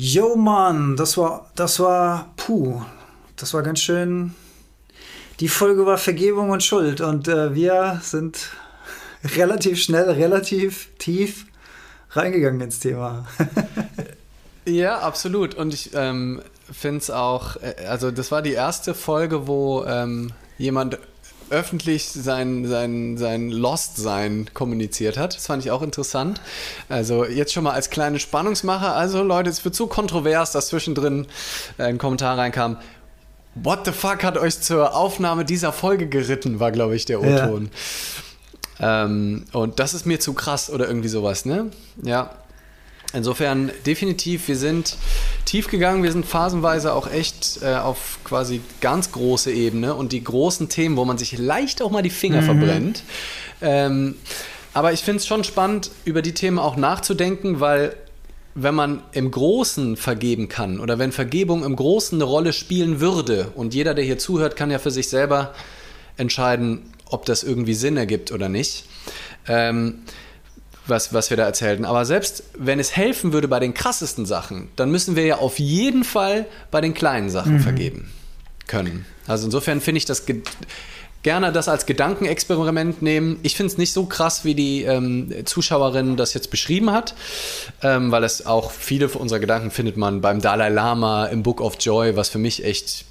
Yo Mann, das war, das war, puh, das war ganz schön. Die Folge war Vergebung und Schuld und äh, wir sind relativ schnell, relativ tief reingegangen ins Thema. ja, absolut. Und ich ähm, finde es auch, äh, also das war die erste Folge, wo ähm, jemand öffentlich sein, sein, sein Lost-Sein kommuniziert hat. Das fand ich auch interessant. Also jetzt schon mal als kleine Spannungsmacher. Also Leute, es wird so kontrovers, dass zwischendrin ein Kommentar reinkam. What the fuck hat euch zur Aufnahme dieser Folge geritten, war, glaube ich, der O-Ton. Ja. Ähm, und das ist mir zu krass oder irgendwie sowas, ne? Ja. Insofern definitiv, wir sind tief gegangen, wir sind phasenweise auch echt äh, auf quasi ganz große Ebene und die großen Themen, wo man sich leicht auch mal die Finger mhm. verbrennt. Ähm, aber ich finde es schon spannend, über die Themen auch nachzudenken, weil wenn man im Großen vergeben kann oder wenn Vergebung im Großen eine Rolle spielen würde und jeder, der hier zuhört, kann ja für sich selber entscheiden, ob das irgendwie Sinn ergibt oder nicht. Ähm, was, was wir da erzählten. Aber selbst wenn es helfen würde bei den krassesten Sachen, dann müssen wir ja auf jeden Fall bei den kleinen Sachen mhm. vergeben können. Also insofern finde ich das gerne das als Gedankenexperiment nehmen. Ich finde es nicht so krass, wie die ähm, Zuschauerin das jetzt beschrieben hat, ähm, weil es auch viele unserer Gedanken findet man beim Dalai Lama im Book of Joy, was für mich echt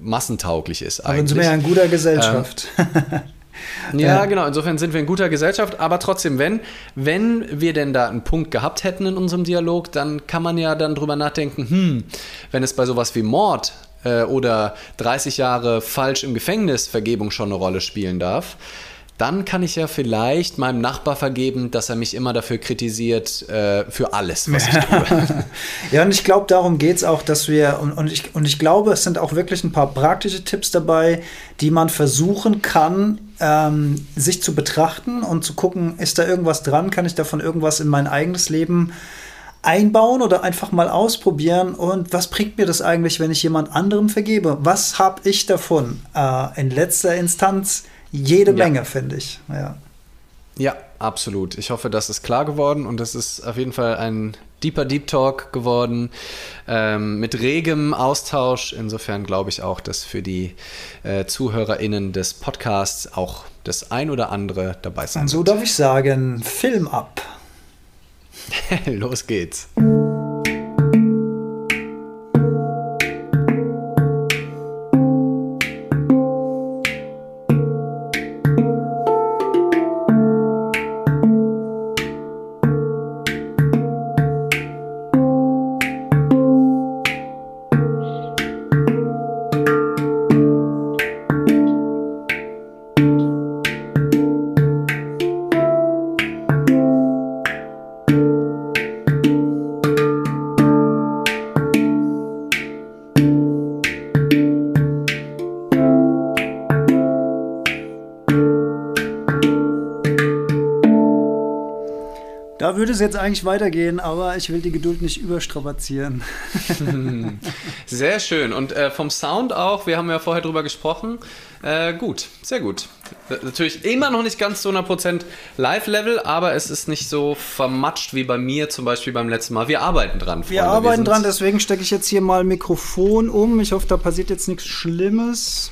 massentauglich ist. Aber sind wir ja in guter Gesellschaft. Ähm, Ja, genau. Insofern sind wir in guter Gesellschaft. Aber trotzdem, wenn, wenn wir denn da einen Punkt gehabt hätten in unserem Dialog, dann kann man ja dann drüber nachdenken, hm, wenn es bei sowas wie Mord äh, oder 30 Jahre falsch im Gefängnis Vergebung schon eine Rolle spielen darf, dann kann ich ja vielleicht meinem Nachbar vergeben, dass er mich immer dafür kritisiert, äh, für alles, was ich tue. ja, und ich glaube, darum geht es auch, dass wir, und, und, ich, und ich glaube, es sind auch wirklich ein paar praktische Tipps dabei, die man versuchen kann, ähm, sich zu betrachten und zu gucken, ist da irgendwas dran, kann ich davon irgendwas in mein eigenes Leben einbauen oder einfach mal ausprobieren und was bringt mir das eigentlich, wenn ich jemand anderem vergebe? Was habe ich davon? Äh, in letzter Instanz jede ja. Menge, finde ich. Ja. ja, absolut. Ich hoffe, das ist klar geworden und das ist auf jeden Fall ein deeper Deep Talk geworden ähm, mit regem Austausch. Insofern glaube ich auch, dass für die äh, ZuhörerInnen des Podcasts auch das ein oder andere dabei sein wird. So darf ich sagen, Film ab. Los geht's. Jetzt eigentlich weitergehen, aber ich will die Geduld nicht überstrapazieren. Sehr schön. Und äh, vom Sound auch, wir haben ja vorher drüber gesprochen. Äh, gut, sehr gut. Natürlich immer noch nicht ganz zu 100% Live-Level, aber es ist nicht so vermatscht wie bei mir zum Beispiel beim letzten Mal. Wir arbeiten dran. Freunde. Wir arbeiten wir dran, deswegen stecke ich jetzt hier mal Mikrofon um. Ich hoffe, da passiert jetzt nichts Schlimmes.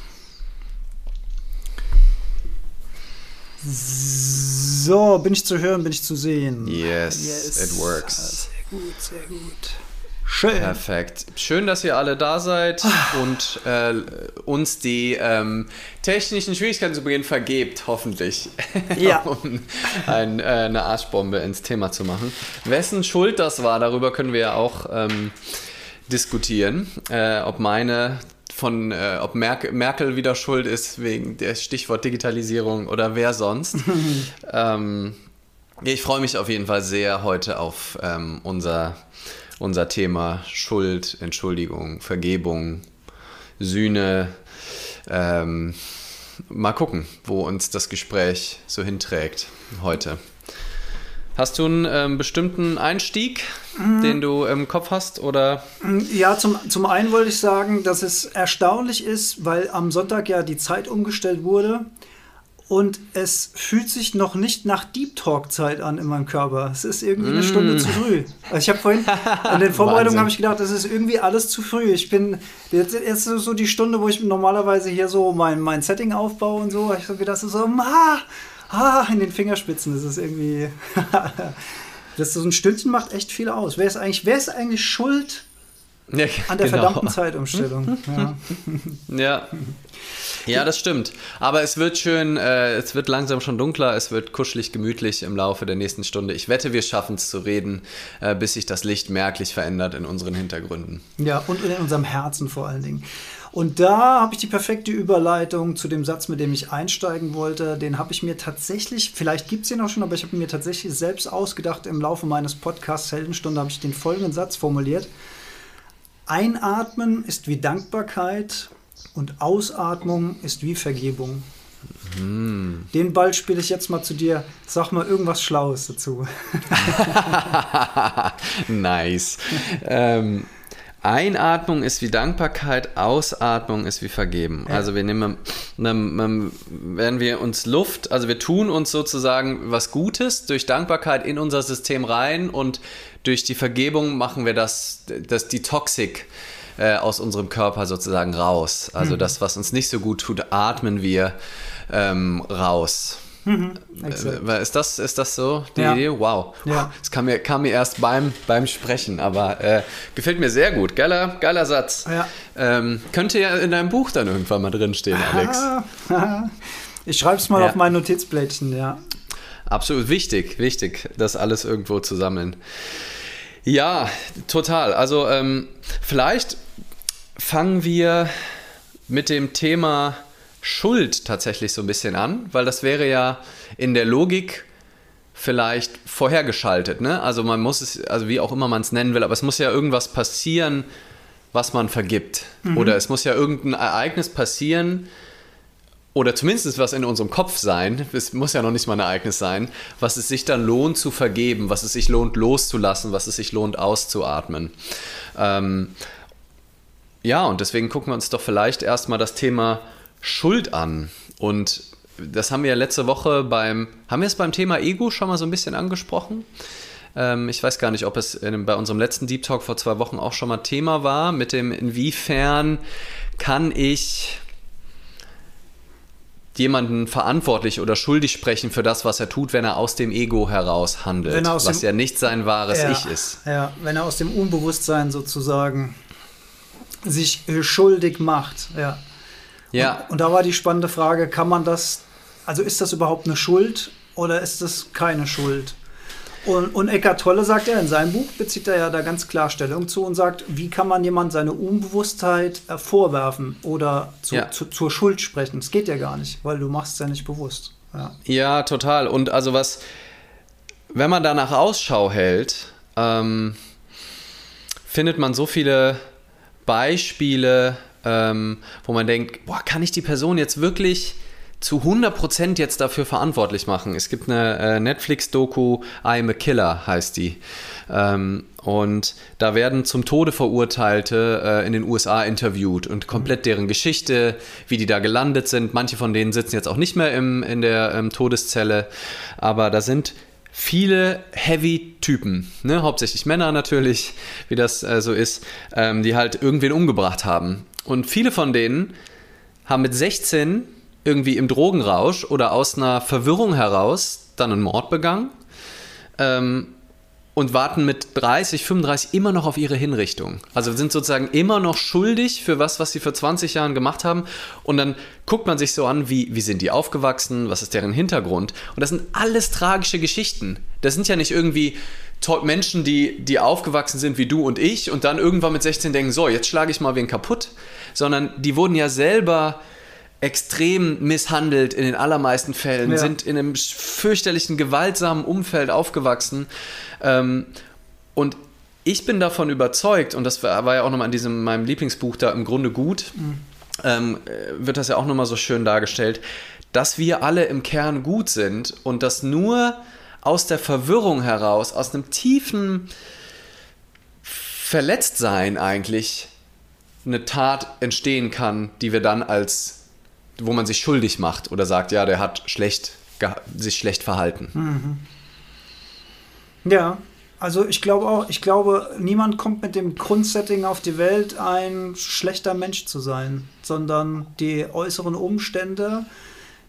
So, bin ich zu hören, bin ich zu sehen? Yes, yes. it works. Sehr gut, sehr gut. Schön. Perfekt. Schön, dass ihr alle da seid ah. und äh, uns die ähm, technischen Schwierigkeiten zu Beginn vergebt, hoffentlich. Ja. um ein, äh, eine Arschbombe ins Thema zu machen. Wessen Schuld das war, darüber können wir ja auch ähm, diskutieren. Äh, ob meine von, äh, ob Merkel, Merkel wieder schuld ist wegen der Stichwort Digitalisierung oder wer sonst. ähm, ich freue mich auf jeden Fall sehr heute auf ähm, unser, unser Thema Schuld, Entschuldigung, Vergebung, Sühne. Ähm, mal gucken, wo uns das Gespräch so hinträgt heute. Hast du einen ähm, bestimmten Einstieg, mhm. den du im Kopf hast? Oder? Ja, zum, zum einen wollte ich sagen, dass es erstaunlich ist, weil am Sonntag ja die Zeit umgestellt wurde und es fühlt sich noch nicht nach Deep Talk Zeit an in meinem Körper. Es ist irgendwie eine Stunde zu früh. Also ich habe vorhin an den Vorbereitungen habe ich gedacht, es ist irgendwie alles zu früh. Ich bin jetzt, jetzt ist so die Stunde, wo ich normalerweise hier so mein, mein Setting aufbaue und so. Ich habe gedacht, so ah, ah, in den Fingerspitzen. Das ist irgendwie das so ein Stündchen macht echt viel aus. Wer ist eigentlich wer ist eigentlich schuld? Ja, an der genau. verdammten Zeitumstellung. ja. ja. Ja, das stimmt. Aber es wird schön, äh, es wird langsam schon dunkler, es wird kuschelig, gemütlich im Laufe der nächsten Stunde. Ich wette, wir schaffen es zu reden, äh, bis sich das Licht merklich verändert in unseren Hintergründen. Ja, und in unserem Herzen vor allen Dingen. Und da habe ich die perfekte Überleitung zu dem Satz, mit dem ich einsteigen wollte. Den habe ich mir tatsächlich, vielleicht gibt es ihn auch schon, aber ich habe mir tatsächlich selbst ausgedacht im Laufe meines Podcasts Heldenstunde, habe ich den folgenden Satz formuliert. Einatmen ist wie Dankbarkeit und Ausatmung ist wie Vergebung. Mm. Den Ball spiele ich jetzt mal zu dir. Sag mal irgendwas Schlaues dazu. nice. ähm, Einatmung ist wie Dankbarkeit, Ausatmung ist wie Vergeben. Ja. Also wir nehmen, wenn wir uns Luft, also wir tun uns sozusagen was Gutes durch Dankbarkeit in unser System rein und durch die Vergebung machen wir das, das die Toxik äh, aus unserem Körper sozusagen raus. Also mhm. das, was uns nicht so gut tut, atmen wir ähm, raus. Mhm, äh, ist, das, ist das so die ja. Idee? Wow. Ja. Das kam mir, kam mir erst beim, beim Sprechen, aber äh, gefällt mir sehr gut. Geiler, geiler Satz. Ja. Ähm, könnte ja in deinem Buch dann irgendwann mal drinstehen, Alex. ich schreibe es mal auf mein Notizblättchen, ja. Absolut wichtig, wichtig, das alles irgendwo zu sammeln. Ja, total. Also ähm, vielleicht fangen wir mit dem Thema Schuld tatsächlich so ein bisschen an, weil das wäre ja in der Logik vielleicht vorhergeschaltet. Ne? Also man muss es, also wie auch immer man es nennen will, aber es muss ja irgendwas passieren, was man vergibt. Mhm. Oder es muss ja irgendein Ereignis passieren, oder zumindest was in unserem Kopf sein, es muss ja noch nicht mal ein Ereignis sein, was es sich dann lohnt zu vergeben, was es sich lohnt loszulassen, was es sich lohnt auszuatmen. Ähm, ja, und deswegen gucken wir uns doch vielleicht erstmal das Thema Schuld an. Und das haben wir ja letzte Woche beim, haben wir es beim Thema Ego schon mal so ein bisschen angesprochen? Ähm, ich weiß gar nicht, ob es in, bei unserem letzten Deep Talk vor zwei Wochen auch schon mal Thema war, mit dem, inwiefern kann ich jemanden verantwortlich oder schuldig sprechen für das, was er tut, wenn er aus dem Ego heraus handelt, was ja nicht sein wahres ja, Ich ist. Ja, wenn er aus dem Unbewusstsein sozusagen sich schuldig macht, ja. Ja. Und, und, da war die spannende Frage, kann man das, also ist das überhaupt eine Schuld oder ist das keine Schuld? Und, und Eckart Tolle sagt ja in seinem Buch, bezieht er ja da ganz klar Stellung zu und sagt, wie kann man jemand seine Unbewusstheit äh, vorwerfen oder zu, ja. zu, zur Schuld sprechen? Das geht ja gar nicht, weil du machst es ja nicht bewusst. Ja. ja, total. Und also was, wenn man danach Ausschau hält, ähm, findet man so viele Beispiele, ähm, wo man denkt, boah, kann ich die Person jetzt wirklich zu 100% jetzt dafür verantwortlich machen. Es gibt eine äh, Netflix-Doku, I'm a Killer heißt die. Ähm, und da werden zum Tode Verurteilte äh, in den USA interviewt und komplett deren Geschichte, wie die da gelandet sind. Manche von denen sitzen jetzt auch nicht mehr im, in der ähm, Todeszelle, aber da sind viele Heavy-Typen, ne? hauptsächlich Männer natürlich, wie das äh, so ist, ähm, die halt irgendwen umgebracht haben. Und viele von denen haben mit 16 irgendwie im Drogenrausch oder aus einer Verwirrung heraus dann einen Mord begangen ähm, und warten mit 30, 35 immer noch auf ihre Hinrichtung. Also sind sozusagen immer noch schuldig für was, was sie vor 20 Jahren gemacht haben. Und dann guckt man sich so an, wie, wie sind die aufgewachsen, was ist deren Hintergrund. Und das sind alles tragische Geschichten. Das sind ja nicht irgendwie Menschen, die, die aufgewachsen sind wie du und ich und dann irgendwann mit 16 denken, so, jetzt schlage ich mal wen kaputt, sondern die wurden ja selber extrem misshandelt in den allermeisten Fällen, ja. sind in einem fürchterlichen, gewaltsamen Umfeld aufgewachsen. Ähm, und ich bin davon überzeugt, und das war, ja auch nochmal in diesem meinem Lieblingsbuch da im Grunde gut, mhm. ähm, äh, wird das ja auch nochmal so schön dargestellt, dass wir alle im Kern gut sind und dass nur aus der Verwirrung heraus, aus einem tiefen Verletztsein eigentlich eine Tat entstehen kann, die wir dann als wo man sich schuldig macht oder sagt, ja, der hat schlecht, sich schlecht verhalten. Mhm. Ja, also ich glaube auch, ich glaube, niemand kommt mit dem Grundsetting auf die Welt, ein schlechter Mensch zu sein, sondern die äußeren Umstände,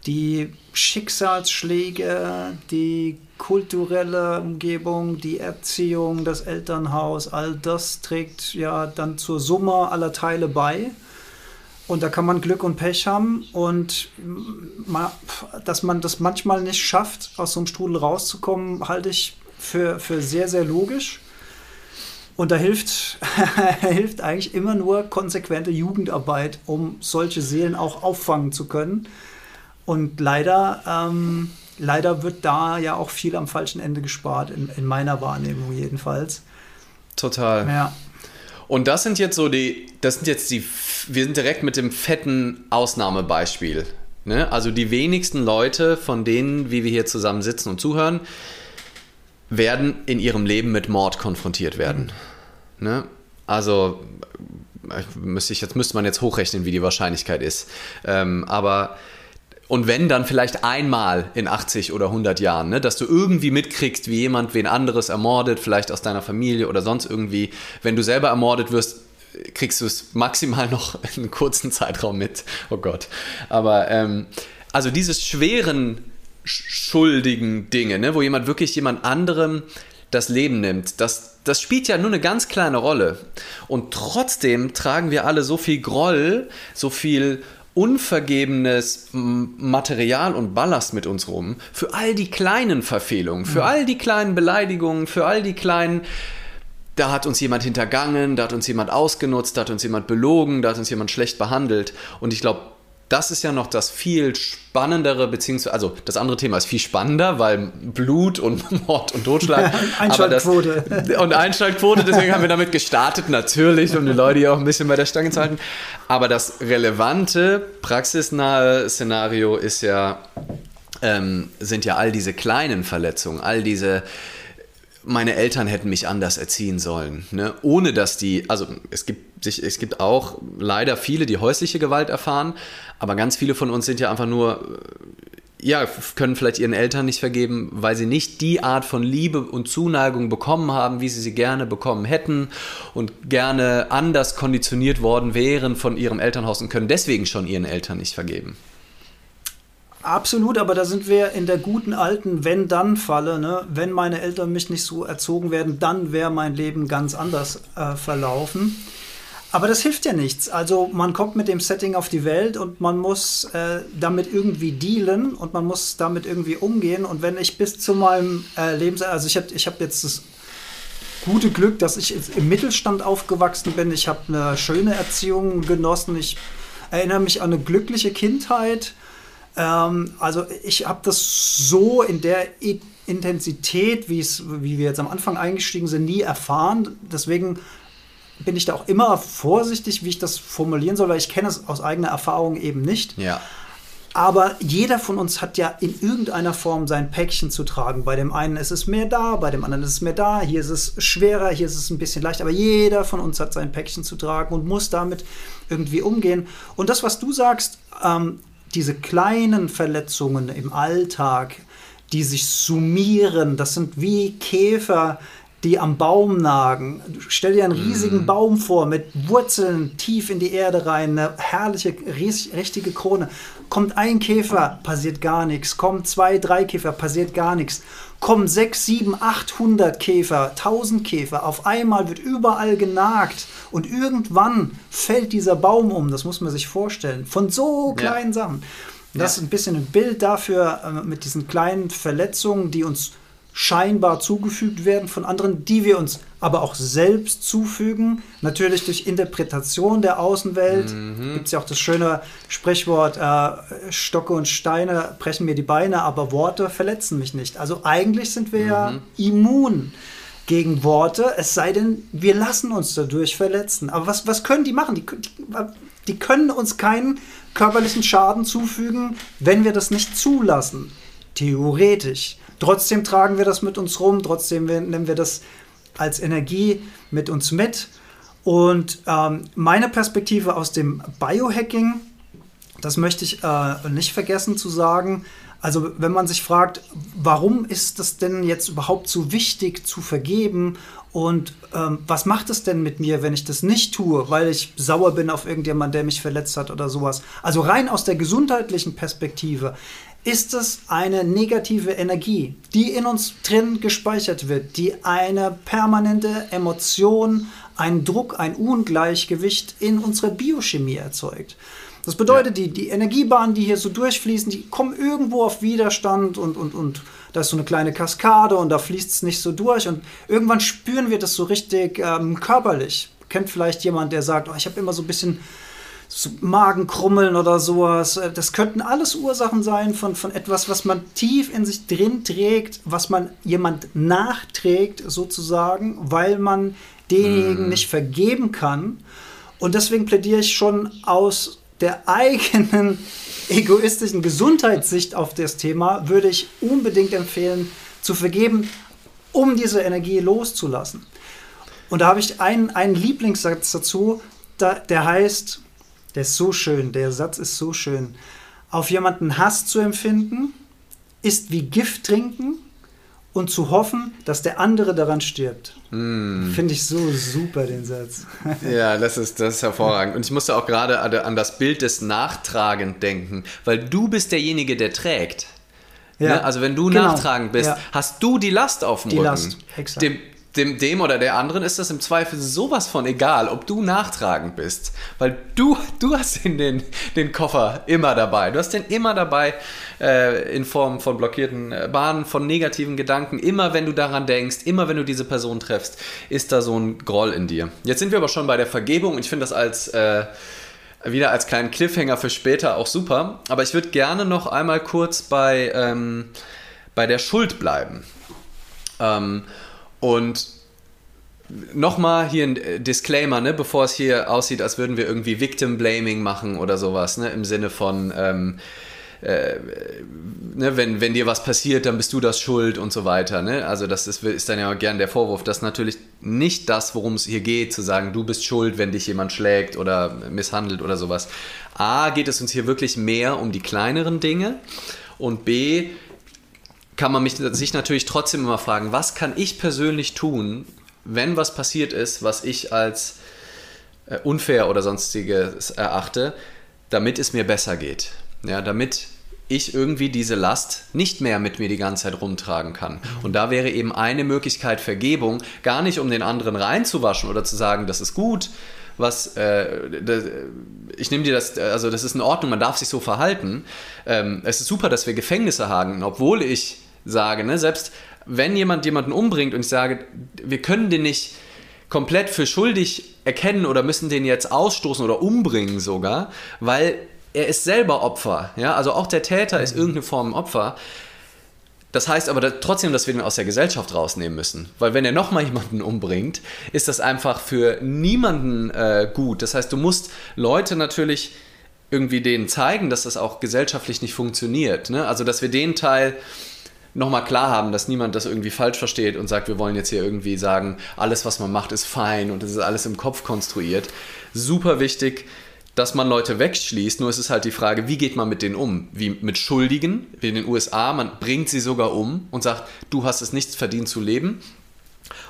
die Schicksalsschläge, die kulturelle Umgebung, die Erziehung, das Elternhaus, all das trägt ja dann zur Summe aller Teile bei. Und da kann man Glück und Pech haben und dass man das manchmal nicht schafft, aus so einem Strudel rauszukommen, halte ich für, für sehr, sehr logisch. Und da hilft, hilft eigentlich immer nur konsequente Jugendarbeit, um solche Seelen auch auffangen zu können. Und leider, ähm, leider wird da ja auch viel am falschen Ende gespart, in, in meiner Wahrnehmung jedenfalls. Total. Ja. Und das sind jetzt so die, das sind jetzt die, wir sind direkt mit dem fetten Ausnahmebeispiel. Ne? Also die wenigsten Leute, von denen, wie wir hier zusammen sitzen und zuhören, werden in ihrem Leben mit Mord konfrontiert werden. Mhm. Ne? Also müsste ich, jetzt müsste man jetzt hochrechnen, wie die Wahrscheinlichkeit ist. Ähm, aber und wenn dann vielleicht einmal in 80 oder 100 Jahren, ne, dass du irgendwie mitkriegst, wie jemand wen anderes ermordet, vielleicht aus deiner Familie oder sonst irgendwie, wenn du selber ermordet wirst, kriegst du es maximal noch in einem kurzen Zeitraum mit. Oh Gott. Aber ähm, also dieses schweren schuldigen Dinge, ne, wo jemand wirklich jemand anderem das Leben nimmt, das, das spielt ja nur eine ganz kleine Rolle. Und trotzdem tragen wir alle so viel Groll, so viel unvergebenes Material und Ballast mit uns rum für all die kleinen Verfehlungen, für mhm. all die kleinen Beleidigungen, für all die kleinen da hat uns jemand hintergangen, da hat uns jemand ausgenutzt, da hat uns jemand belogen, da hat uns jemand schlecht behandelt. Und ich glaube, das ist ja noch das viel spannendere, beziehungsweise, also das andere Thema ist viel spannender, weil Blut und Mord und Totschlag. Einschaltquote. Das, und Einschaltquote, deswegen haben wir damit gestartet, natürlich, um die Leute hier auch ein bisschen bei der Stange zu halten. Aber das relevante, praxisnahe Szenario ist ja, ähm, sind ja all diese kleinen Verletzungen, all diese meine Eltern hätten mich anders erziehen sollen, ne? ohne dass die, also es gibt es gibt auch leider viele, die häusliche Gewalt erfahren, aber ganz viele von uns sind ja einfach nur, äh, ja, können vielleicht ihren Eltern nicht vergeben, weil sie nicht die Art von Liebe und Zuneigung bekommen haben, wie sie sie gerne bekommen hätten und gerne anders konditioniert worden wären von ihrem Elternhaus und können deswegen schon ihren Eltern nicht vergeben. Absolut, aber da sind wir in der guten alten Wenn-Dann-Falle. Ne? Wenn meine Eltern mich nicht so erzogen werden, dann wäre mein Leben ganz anders äh, verlaufen. Aber das hilft ja nichts. Also man kommt mit dem Setting auf die Welt und man muss äh, damit irgendwie dealen und man muss damit irgendwie umgehen. Und wenn ich bis zu meinem äh, Lebens... Also ich habe ich hab jetzt das gute Glück, dass ich im Mittelstand aufgewachsen bin. Ich habe eine schöne Erziehung genossen. Ich erinnere mich an eine glückliche Kindheit. Ähm, also ich habe das so in der Intensität, wie wir jetzt am Anfang eingestiegen sind, nie erfahren. Deswegen bin ich da auch immer vorsichtig, wie ich das formulieren soll, weil ich kenne es aus eigener Erfahrung eben nicht. Ja. Aber jeder von uns hat ja in irgendeiner Form sein Päckchen zu tragen. Bei dem einen ist es mehr da, bei dem anderen ist es mehr da. Hier ist es schwerer, hier ist es ein bisschen leichter. Aber jeder von uns hat sein Päckchen zu tragen und muss damit irgendwie umgehen. Und das, was du sagst, ähm, diese kleinen Verletzungen im Alltag, die sich summieren, das sind wie Käfer, die am Baum nagen. Stell dir einen riesigen mm. Baum vor mit Wurzeln tief in die Erde rein, eine herrliche, richtige Krone. Kommt ein Käfer, passiert gar nichts. Kommen zwei, drei Käfer, passiert gar nichts. Kommen sechs, sieben, achthundert Käfer, tausend Käfer. Auf einmal wird überall genagt und irgendwann fällt dieser Baum um. Das muss man sich vorstellen. Von so kleinen ja. Sachen. Das ja. ist ein bisschen ein Bild dafür äh, mit diesen kleinen Verletzungen, die uns scheinbar zugefügt werden von anderen, die wir uns aber auch selbst zufügen. Natürlich durch Interpretation der Außenwelt. Mhm. Gibt es ja auch das schöne Sprichwort, äh, Stocke und Steine brechen mir die Beine, aber Worte verletzen mich nicht. Also eigentlich sind wir mhm. ja immun gegen Worte, es sei denn, wir lassen uns dadurch verletzen. Aber was, was können die machen? Die, die, die können uns keinen körperlichen Schaden zufügen, wenn wir das nicht zulassen. Theoretisch. Trotzdem tragen wir das mit uns rum, trotzdem nehmen wir das als Energie mit uns mit. Und ähm, meine Perspektive aus dem Biohacking, das möchte ich äh, nicht vergessen zu sagen. Also wenn man sich fragt, warum ist es denn jetzt überhaupt so wichtig zu vergeben und ähm, was macht es denn mit mir, wenn ich das nicht tue, weil ich sauer bin auf irgendjemand, der mich verletzt hat oder sowas. Also rein aus der gesundheitlichen Perspektive ist es eine negative Energie, die in uns drin gespeichert wird, die eine permanente Emotion, einen Druck, ein Ungleichgewicht in unserer Biochemie erzeugt. Das bedeutet, ja. die, die Energiebahnen, die hier so durchfließen, die kommen irgendwo auf Widerstand und, und, und da ist so eine kleine Kaskade und da fließt es nicht so durch. Und irgendwann spüren wir das so richtig ähm, körperlich. Kennt vielleicht jemand, der sagt, oh, ich habe immer so ein bisschen so Magenkrummeln oder sowas. Das könnten alles Ursachen sein von, von etwas, was man tief in sich drin trägt, was man jemand nachträgt, sozusagen, weil man denjenigen mm. nicht vergeben kann. Und deswegen plädiere ich schon aus der eigenen egoistischen Gesundheitssicht auf das Thema, würde ich unbedingt empfehlen, zu vergeben, um diese Energie loszulassen. Und da habe ich einen, einen Lieblingssatz dazu, da, der heißt, der ist so schön, der Satz ist so schön. Auf jemanden Hass zu empfinden, ist wie Gift trinken und zu hoffen, dass der andere daran stirbt. Mm. Finde ich so super, den Satz. ja, das ist, das ist hervorragend. Und ich musste auch gerade an das Bild des Nachtragend denken, weil du bist derjenige, der trägt. Ja. Ne? Also wenn du genau. nachtragend bist, ja. hast du die Last auf dem die Rücken. Last, exakt. Dem, dem, dem oder der anderen ist das im Zweifel sowas von egal, ob du nachtragend bist. Weil du, du hast den, den, Koffer immer dabei. Du hast den immer dabei äh, in Form von blockierten äh, Bahnen, von negativen Gedanken. Immer wenn du daran denkst, immer wenn du diese Person treffst, ist da so ein Groll in dir. Jetzt sind wir aber schon bei der Vergebung und ich finde das als... Äh, wieder als kleinen Cliffhanger für später auch super. Aber ich würde gerne noch einmal kurz bei, ähm, bei der Schuld bleiben. Ähm, und nochmal hier ein Disclaimer, ne, bevor es hier aussieht, als würden wir irgendwie Victim Blaming machen oder sowas, ne, im Sinne von, ähm, äh, ne, wenn, wenn dir was passiert, dann bist du das schuld und so weiter. Ne? Also das ist, ist dann ja gern der Vorwurf. Das ist natürlich nicht das, worum es hier geht, zu sagen, du bist schuld, wenn dich jemand schlägt oder misshandelt oder sowas. A, geht es uns hier wirklich mehr um die kleineren Dinge und B, kann man mich, sich natürlich trotzdem immer fragen, was kann ich persönlich tun, wenn was passiert ist, was ich als äh, unfair oder sonstiges erachte, damit es mir besser geht. Ja, damit ich irgendwie diese Last nicht mehr mit mir die ganze Zeit rumtragen kann. Und da wäre eben eine Möglichkeit Vergebung, gar nicht um den anderen reinzuwaschen oder zu sagen, das ist gut, was äh, das, ich nehme dir das, also das ist in Ordnung, man darf sich so verhalten. Ähm, es ist super, dass wir Gefängnisse haben, obwohl ich sage, ne? selbst wenn jemand jemanden umbringt und ich sage, wir können den nicht komplett für schuldig erkennen oder müssen den jetzt ausstoßen oder umbringen sogar, weil er ist selber Opfer. Ja? Also auch der Täter ist mhm. irgendeine Form Opfer. Das heißt aber trotzdem, dass wir den aus der Gesellschaft rausnehmen müssen. Weil wenn er nochmal jemanden umbringt, ist das einfach für niemanden äh, gut. Das heißt, du musst Leute natürlich irgendwie denen zeigen, dass das auch gesellschaftlich nicht funktioniert. Ne? Also dass wir den Teil nochmal klar haben, dass niemand das irgendwie falsch versteht und sagt, wir wollen jetzt hier irgendwie sagen, alles, was man macht, ist fein und es ist alles im Kopf konstruiert. Super wichtig, dass man Leute wegschließt, nur es ist halt die Frage, wie geht man mit denen um? Wie mit Schuldigen, wie in den USA, man bringt sie sogar um und sagt, du hast es nichts verdient zu leben.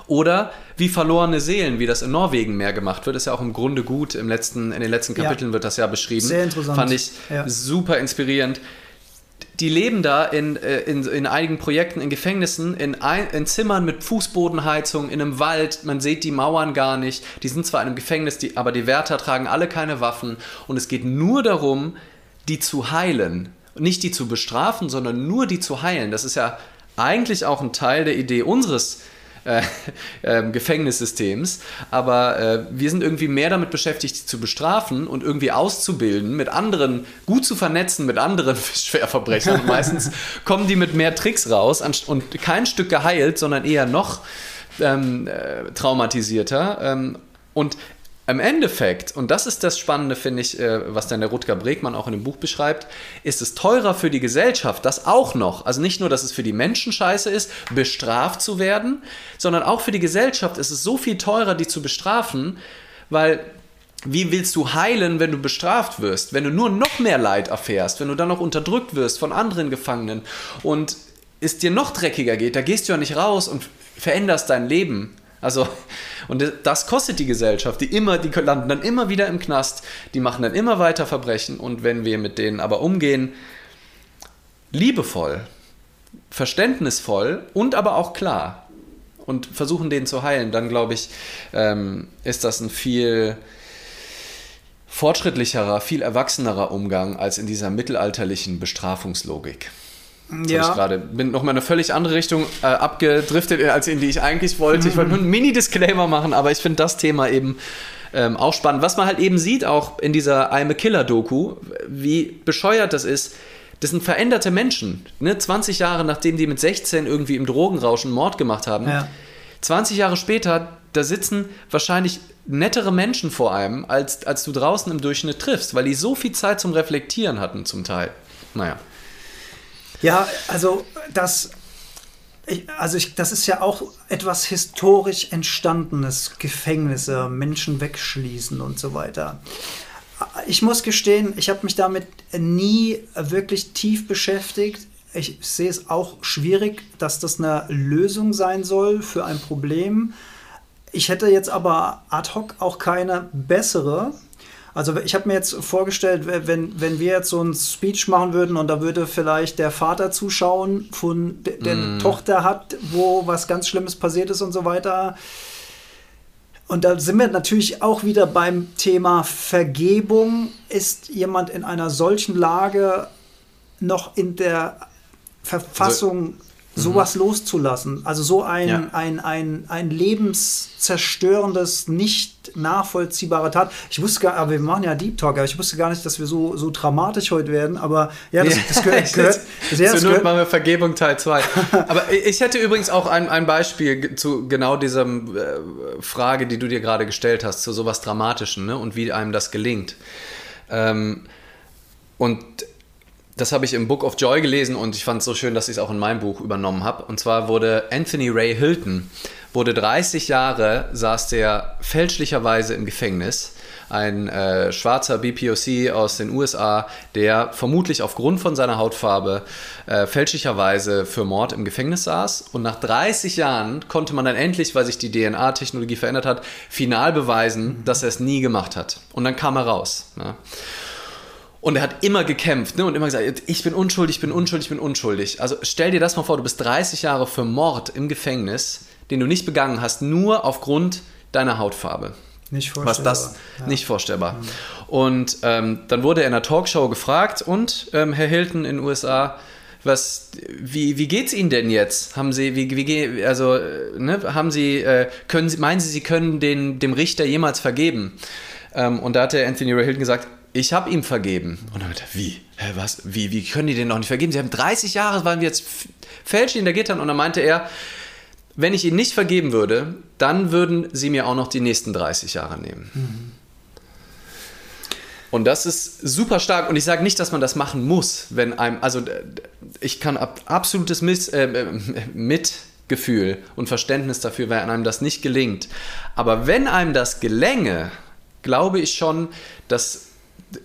Oder wie verlorene Seelen, wie das in Norwegen mehr gemacht wird, ist ja auch im Grunde gut. Im letzten, in den letzten Kapiteln ja. wird das ja beschrieben. Sehr interessant. Fand ich ja. super inspirierend die leben da in, äh, in, in einigen Projekten in Gefängnissen, in, ein, in Zimmern mit Fußbodenheizung, in einem Wald, man sieht die Mauern gar nicht. Die sind zwar in einem Gefängnis, die, aber die Wärter tragen alle keine Waffen und es geht nur darum, die zu heilen. Nicht die zu bestrafen, sondern nur die zu heilen. Das ist ja eigentlich auch ein Teil der Idee unseres äh, äh, Gefängnissystems. Aber äh, wir sind irgendwie mehr damit beschäftigt, sie zu bestrafen und irgendwie auszubilden, mit anderen gut zu vernetzen, mit anderen Schwerverbrechern. Und meistens kommen die mit mehr Tricks raus und kein Stück geheilt, sondern eher noch ähm, äh, traumatisierter. Ähm, und im Endeffekt, und das ist das Spannende, finde ich, äh, was dann der Rutger Bregmann auch in dem Buch beschreibt, ist es teurer für die Gesellschaft, das auch noch, also nicht nur, dass es für die Menschen scheiße ist, bestraft zu werden, sondern auch für die Gesellschaft ist es so viel teurer, die zu bestrafen, weil wie willst du heilen, wenn du bestraft wirst, wenn du nur noch mehr Leid erfährst, wenn du dann noch unterdrückt wirst von anderen Gefangenen und es dir noch dreckiger geht, da gehst du ja nicht raus und veränderst dein Leben. Also, und das kostet die Gesellschaft, die immer, die landen dann immer wieder im Knast, die machen dann immer weiter Verbrechen und wenn wir mit denen aber umgehen, liebevoll, verständnisvoll und aber auch klar und versuchen den zu heilen, dann glaube ich, ähm, ist das ein viel fortschrittlicherer, viel erwachsenerer Umgang als in dieser mittelalterlichen Bestrafungslogik. Ja. Ich gerade bin noch mal eine völlig andere Richtung äh, abgedriftet, als in die ich eigentlich wollte. Ich wollte nur einen Mini-Disclaimer machen, aber ich finde das Thema eben ähm, auch spannend. Was man halt eben sieht, auch in dieser I'm a Killer-Doku, wie bescheuert das ist. Das sind veränderte Menschen. Ne? 20 Jahre nachdem die mit 16 irgendwie im Drogenrauschen Mord gemacht haben. Ja. 20 Jahre später, da sitzen wahrscheinlich nettere Menschen vor einem, als, als du draußen im Durchschnitt triffst, weil die so viel Zeit zum Reflektieren hatten zum Teil. Naja. Ja, also das, also ich, das ist ja auch etwas historisch entstandenes, Gefängnisse, Menschen wegschließen und so weiter. Ich muss gestehen, ich habe mich damit nie wirklich tief beschäftigt. Ich sehe es auch schwierig, dass das eine Lösung sein soll für ein Problem. Ich hätte jetzt aber ad hoc auch keine bessere. Also ich habe mir jetzt vorgestellt, wenn, wenn wir jetzt so ein Speech machen würden und da würde vielleicht der Vater zuschauen, von der, der mm. Tochter hat, wo was ganz Schlimmes passiert ist und so weiter. Und da sind wir natürlich auch wieder beim Thema Vergebung. Ist jemand in einer solchen Lage noch in der Verfassung sowas mhm. loszulassen. Also so ein, ja. ein, ein, ein lebenszerstörendes, nicht nachvollziehbare Tat. Ich wusste gar, aber wir machen ja Deep Talk, aber ich wusste gar nicht, dass wir so, so dramatisch heute werden. Aber ja, das, das gehört. gehört das, ja, das Not machen wir Vergebung Teil 2. aber ich hätte übrigens auch ein, ein Beispiel zu genau dieser äh, Frage, die du dir gerade gestellt hast, zu sowas Dramatischen ne? und wie einem das gelingt. Ähm, und das habe ich im Book of Joy gelesen und ich fand es so schön, dass ich es auch in meinem Buch übernommen habe. Und zwar wurde Anthony Ray Hilton, wurde 30 Jahre, saß der fälschlicherweise im Gefängnis. Ein äh, schwarzer BPOC aus den USA, der vermutlich aufgrund von seiner Hautfarbe äh, fälschlicherweise für Mord im Gefängnis saß. Und nach 30 Jahren konnte man dann endlich, weil sich die DNA-Technologie verändert hat, final beweisen, dass er es nie gemacht hat. Und dann kam er raus. Ne? Und er hat immer gekämpft ne, und immer gesagt, ich bin unschuldig, ich bin unschuldig, ich bin unschuldig. Also stell dir das mal vor, du bist 30 Jahre für Mord im Gefängnis, den du nicht begangen hast, nur aufgrund deiner Hautfarbe. Nicht vorstellbar. Was das ja. nicht vorstellbar. Mhm. Und ähm, dann wurde er in einer Talkshow gefragt und ähm, Herr Hilton in den USA, was, wie, wie geht's Ihnen denn jetzt? Haben Sie, wie, wie also, ne, haben Sie, äh, können Sie, meinen Sie, Sie können den, dem Richter jemals vergeben? Ähm, und da hat der Anthony Ray Hilton gesagt, ich habe ihm vergeben. Und dann hat er, wie? Hä, was? Wie, wie können die denn noch nicht vergeben? Sie haben 30 Jahre, waren wir jetzt fälschlich in der Gittern. Und dann meinte er, wenn ich ihn nicht vergeben würde, dann würden sie mir auch noch die nächsten 30 Jahre nehmen. Mhm. Und das ist super stark. Und ich sage nicht, dass man das machen muss, wenn einem, also ich kann ab, absolutes Miss, äh, äh Mitgefühl und Verständnis dafür, wenn einem das nicht gelingt. Aber wenn einem das gelänge, glaube ich schon, dass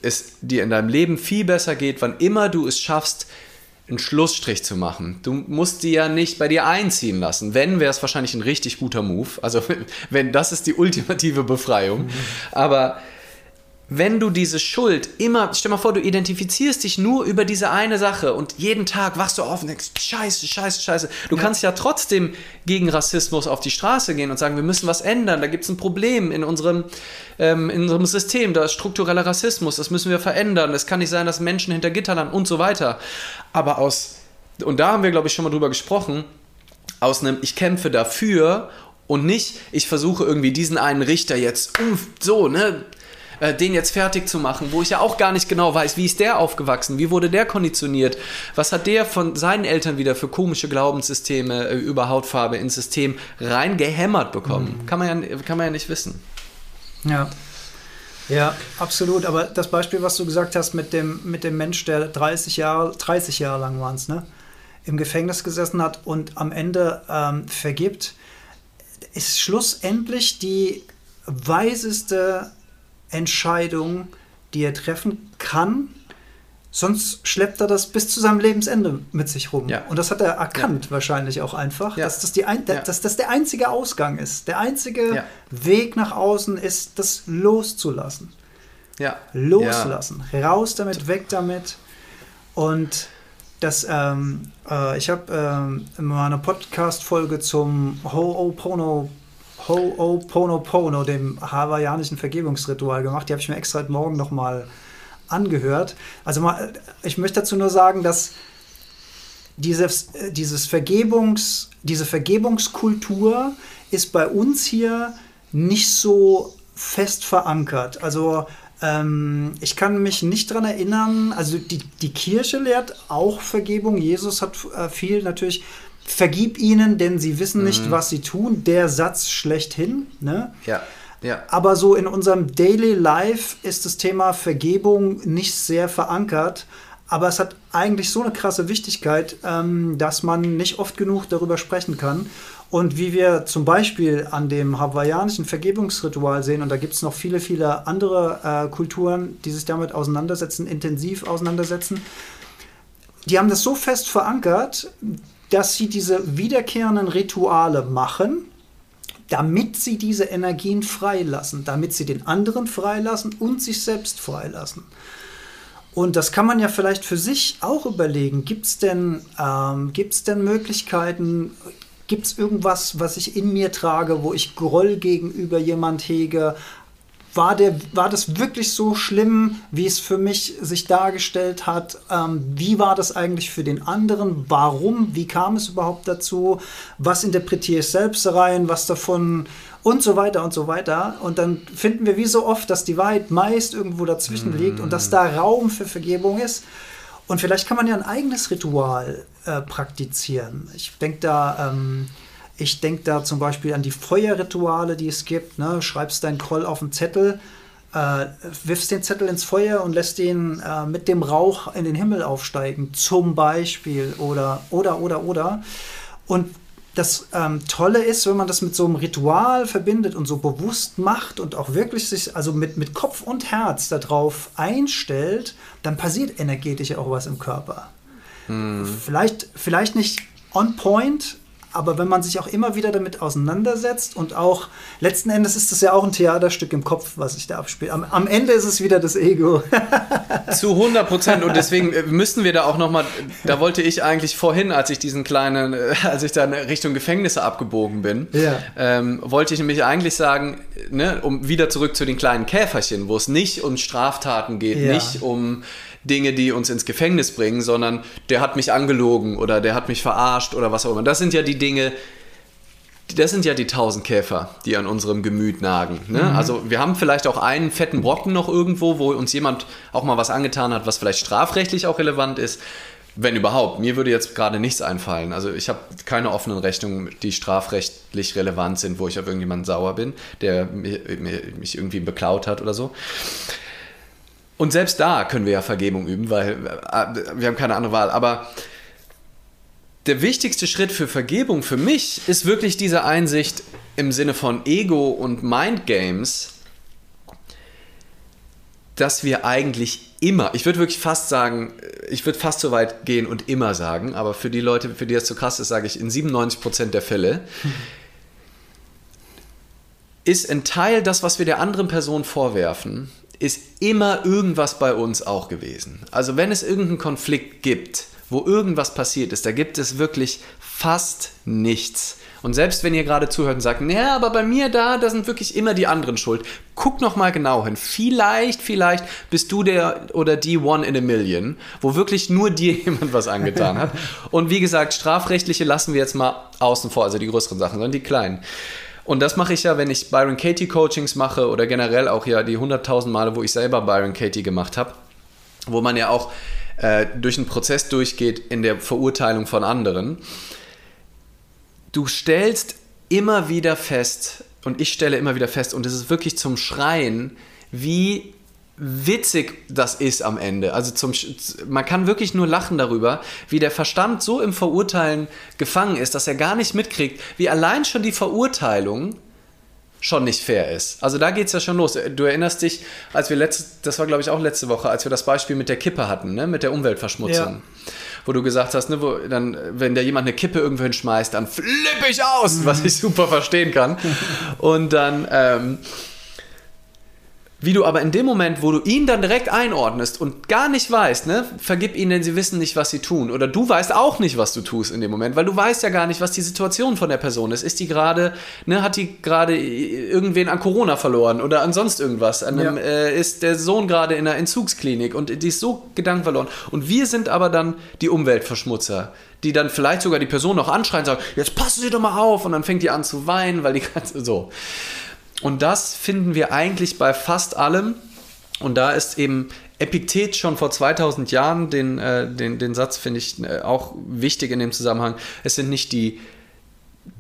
es dir in deinem Leben viel besser geht, wann immer du es schaffst, einen Schlussstrich zu machen. Du musst die ja nicht bei dir einziehen lassen. Wenn, wäre es wahrscheinlich ein richtig guter Move. Also, wenn das ist die ultimative Befreiung. Mhm. Aber wenn du diese Schuld immer, stell mal vor, du identifizierst dich nur über diese eine Sache und jeden Tag wachst du auf und denkst, scheiße, scheiße, scheiße. Du ja. kannst ja trotzdem gegen Rassismus auf die Straße gehen und sagen, wir müssen was ändern, da gibt es ein Problem in unserem, ähm, in unserem System, da ist struktureller Rassismus, das müssen wir verändern. Es kann nicht sein, dass Menschen hinter Gitter landen und so weiter. Aber aus, und da haben wir, glaube ich, schon mal drüber gesprochen, aus einem Ich kämpfe dafür und nicht, ich versuche irgendwie diesen einen Richter jetzt, so, ne, äh, den jetzt fertig zu machen, wo ich ja auch gar nicht genau weiß, wie ist der aufgewachsen, wie wurde der konditioniert, was hat der von seinen Eltern wieder für komische Glaubenssysteme äh, über Hautfarbe ins System reingehämmert bekommen. Mhm. Kann, man ja, kann man ja nicht wissen. Ja. Ja, absolut. Aber das Beispiel, was du gesagt hast mit dem, mit dem Mensch, der 30 Jahre, 30 Jahre lang waren es, ne? im Gefängnis gesessen hat und am Ende ähm, vergibt, ist schlussendlich die weiseste Entscheidung, die er treffen kann. Sonst schleppt er das bis zu seinem Lebensende mit sich rum. Ja. Und das hat er erkannt, wahrscheinlich auch einfach, Ja. dass, das die ein, Ja. dass das der einzige Ausgang ist. Der einzige Ja. Weg nach außen ist, das loszulassen. Ja. Loslassen. Raus damit, weg damit. Und das, ähm, äh, ich habe ähm, mal eine Podcast-Folge zum Ho'opono Ho'oponopono, dem hawaiianischen Vergebungsritual gemacht. Die habe ich mir extra heute Morgen nochmal angehört. Also mal, ich möchte dazu nur sagen, dass dieses, äh, dieses Vergebungs, diese Vergebungskultur ist bei uns hier nicht so fest verankert. Also ähm, ich kann mich nicht daran erinnern, also die, die Kirche lehrt auch Vergebung. Jesus hat äh, viel natürlich, vergib ihnen, denn sie wissen nicht, was sie tun. Der Satz schlechthin. Ne? Ja. Ja. Aber so in unserem Daily Life ist das Thema Vergebung nicht sehr verankert. Aber es hat eigentlich so eine krasse Wichtigkeit, ähm, dass man nicht oft genug darüber sprechen kann. Und wie wir zum Beispiel an dem hawaiianischen Vergebungsritual sehen, und da gibt es noch viele, viele andere äh, Kulturen, die sich damit auseinandersetzen, intensiv auseinandersetzen, die haben das so fest verankert, dass sie diese wiederkehrenden Rituale machen, damit sie diese Energien freilassen, damit sie den anderen freilassen und sich selbst freilassen. Und das kann man ja vielleicht für sich auch überlegen. Gibt es denn, ähm, denn Möglichkeiten, gibt es irgendwas, was ich in mir trage, wo ich Groll gegenüber jemand hege? War, der, war das wirklich so schlimm, wie es für mich sich dargestellt hat? Ähm, wie war das eigentlich für den anderen? Warum? Wie kam es überhaupt dazu? Was interpretiere ich selbst rein? Was davon? Und so weiter und so weiter. Und dann finden wir wie so oft, dass die Wahrheit meist irgendwo dazwischen liegt und dass da Raum für Vergebung ist. Und vielleicht kann man ja ein eigenes Ritual äh, praktizieren. Ich denke da, ähm, ich denke da zum Beispiel an die Feuerrituale, die es gibt. Ne? Schreibst deinen Groll auf einen Zettel, äh, wirfst den Zettel ins Feuer und lässt ihn äh, mit dem Rauch in den Himmel aufsteigen, zum Beispiel. Oder, oder, oder, oder. Und das ähm, Tolle ist, wenn man das mit so einem Ritual verbindet und so bewusst macht und auch wirklich sich also mit, mit Kopf und Herz darauf einstellt, dann passiert energetisch auch was im Körper. Vielleicht, vielleicht nicht on point, aber wenn man sich auch immer wieder damit auseinandersetzt und auch letzten Endes ist das ja auch ein Theaterstück im Kopf, was sich da abspielt. Am, am Ende ist es wieder das Ego. Zu 100 Prozent und deswegen äh, müssen wir da auch nochmal, da wollte ich eigentlich vorhin, als ich diesen kleinen, äh, als ich dann Richtung Gefängnisse abgebogen bin, Ja. ähm, wollte ich nämlich eigentlich sagen, ne, um wieder zurück zu den kleinen Käferchen, wo es nicht um Straftaten geht, Ja. nicht um Dinge, die uns ins Gefängnis bringen, sondern der hat mich angelogen oder der hat mich verarscht oder was auch immer. Das sind ja die Dinge, das sind ja die tausend Käfer, die an unserem Gemüt nagen. Ne? Also wir haben vielleicht auch einen fetten Brocken noch irgendwo, wo uns jemand auch mal was angetan hat, was vielleicht strafrechtlich auch relevant ist. Wenn überhaupt. Mir würde jetzt gerade nichts einfallen. Also ich habe keine offenen Rechnungen, die strafrechtlich relevant sind, wo ich auf irgendjemanden sauer bin, der mi- mi- mich irgendwie beklaut hat oder so. Und selbst da können wir ja Vergebung üben, weil äh, wir haben keine andere Wahl. Aber der wichtigste Schritt für Vergebung für mich ist wirklich diese Einsicht im Sinne von Ego und Mind Games, dass wir eigentlich immer, ich würde wirklich fast sagen, ich würde fast so weit gehen und immer sagen, aber für die Leute, für die das zu krass ist, sage ich in 97% der Fälle, ist ein Teil das, was wir der anderen Person vorwerfen, ist immer irgendwas bei uns auch gewesen. Also wenn es irgendeinen Konflikt gibt, wo irgendwas passiert ist, da gibt es wirklich fast nichts. Und selbst wenn ihr gerade zuhört und sagt, naja, aber bei mir da, da sind wirklich immer die anderen schuld. Guck noch mal genau hin. Vielleicht, vielleicht bist du der oder die One in a Million, wo wirklich nur dir jemand was angetan hat. Und wie gesagt, strafrechtliche lassen wir jetzt mal außen vor, also die größeren Sachen, sondern die kleinen. Und das mache ich ja, wenn ich Byron Katie Coachings mache oder generell auch ja die 100.000 Male, wo ich selber Byron Katie gemacht habe, wo man ja auch äh, durch einen Prozess durchgeht in der Verurteilung von anderen. Du stellst immer wieder fest, und ich stelle immer wieder fest, und es ist wirklich zum Schreien, wie witzig das ist am Ende. Also zum, man kann wirklich nur lachen darüber, wie der Verstand so im Verurteilen gefangen ist, dass er gar nicht mitkriegt, wie allein schon die Verurteilung schon nicht fair ist. Also da geht es ja schon los. Du erinnerst dich, als wir letzte, das war glaube ich auch letzte Woche, als wir das Beispiel mit der Kippe hatten, ne? mit der Umweltverschmutzung. Ja. Wo du gesagt hast, ne, wo dann, wenn da jemand eine Kippe irgendwo hinschmeißt, dann flippe ich aus, was ich super verstehen kann. Und dann ähm, wie du aber in dem Moment, wo du ihn dann direkt einordnest und gar nicht weißt, ne, vergib ihnen, denn sie wissen nicht, was sie tun. Oder du weißt auch nicht, was du tust in dem Moment, weil du weißt ja gar nicht, was die Situation von der Person ist. Ist die gerade, ne, hat die gerade irgendwen an Corona verloren oder an sonst irgendwas? An einem, ja. äh, ist der Sohn gerade in einer Entzugsklinik und die ist so Gedanken verloren. Und wir sind aber dann die Umweltverschmutzer die dann vielleicht sogar die Person noch anschreien und sagen, jetzt passen Sie doch mal auf und dann fängt die an zu weinen, weil die ganze so. Und das finden wir eigentlich bei fast allem. Und da ist eben Epiktet schon vor 2000 Jahren, den, äh, den, den Satz finde ich äh, auch wichtig in dem Zusammenhang. Es sind nicht die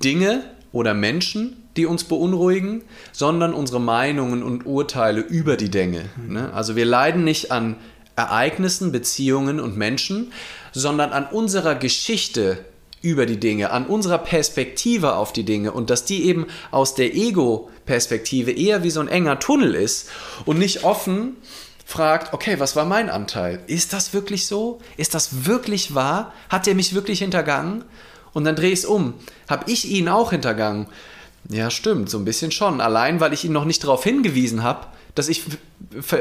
Dinge oder Menschen, die uns beunruhigen, sondern unsere Meinungen und Urteile über die Dinge. Ne? Also wir leiden nicht an Ereignissen, Beziehungen und Menschen, sondern an unserer Geschichte über die Dinge, an unserer Perspektive auf die Dinge und dass die eben aus der Ego-Perspektive eher wie so ein enger Tunnel ist und nicht offen fragt, okay, was war mein Anteil? Ist das wirklich so? Ist das wirklich wahr? Hat er mich wirklich hintergangen? Und dann drehe ich es um. Habe ich ihn auch hintergangen? Ja, stimmt, so ein bisschen schon. Allein, weil ich ihn noch nicht darauf hingewiesen habe, dass ich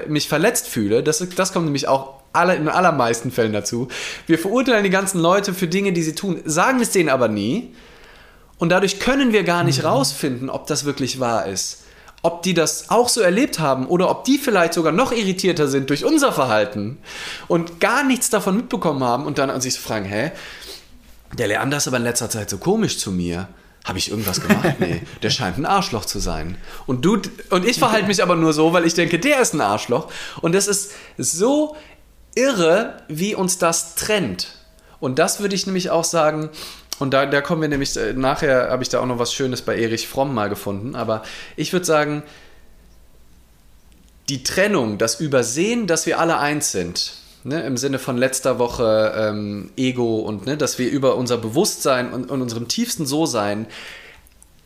mich verletzt fühle. Das, das kommt nämlich auch alle, in den allermeisten Fällen dazu. Wir verurteilen die ganzen Leute für Dinge, die sie tun, sagen es denen aber nie. Und dadurch können wir gar nicht mhm. rausfinden, ob das wirklich wahr ist. Ob die das auch so erlebt haben oder ob die vielleicht sogar noch irritierter sind durch unser Verhalten und gar nichts davon mitbekommen haben und dann an sich so fragen, hä, der Leander ist aber in letzter Zeit so komisch zu mir. Habe ich irgendwas gemacht? Nee, der scheint ein Arschloch zu sein. Und du und ich verhalte mich aber nur so, weil ich denke, der ist ein Arschloch. Und das ist so irre, wie uns das trennt. Und das würde ich nämlich auch sagen, und da, da kommen wir nämlich, äh, nachher habe ich da auch noch was Schönes bei Erich Fromm mal gefunden, aber ich würde sagen, die Trennung, das Übersehen, dass wir alle eins sind, ne, im Sinne von letzter Woche ähm, Ego und ne, dass wir über unser Bewusstsein und, und unserem tiefsten So-Sein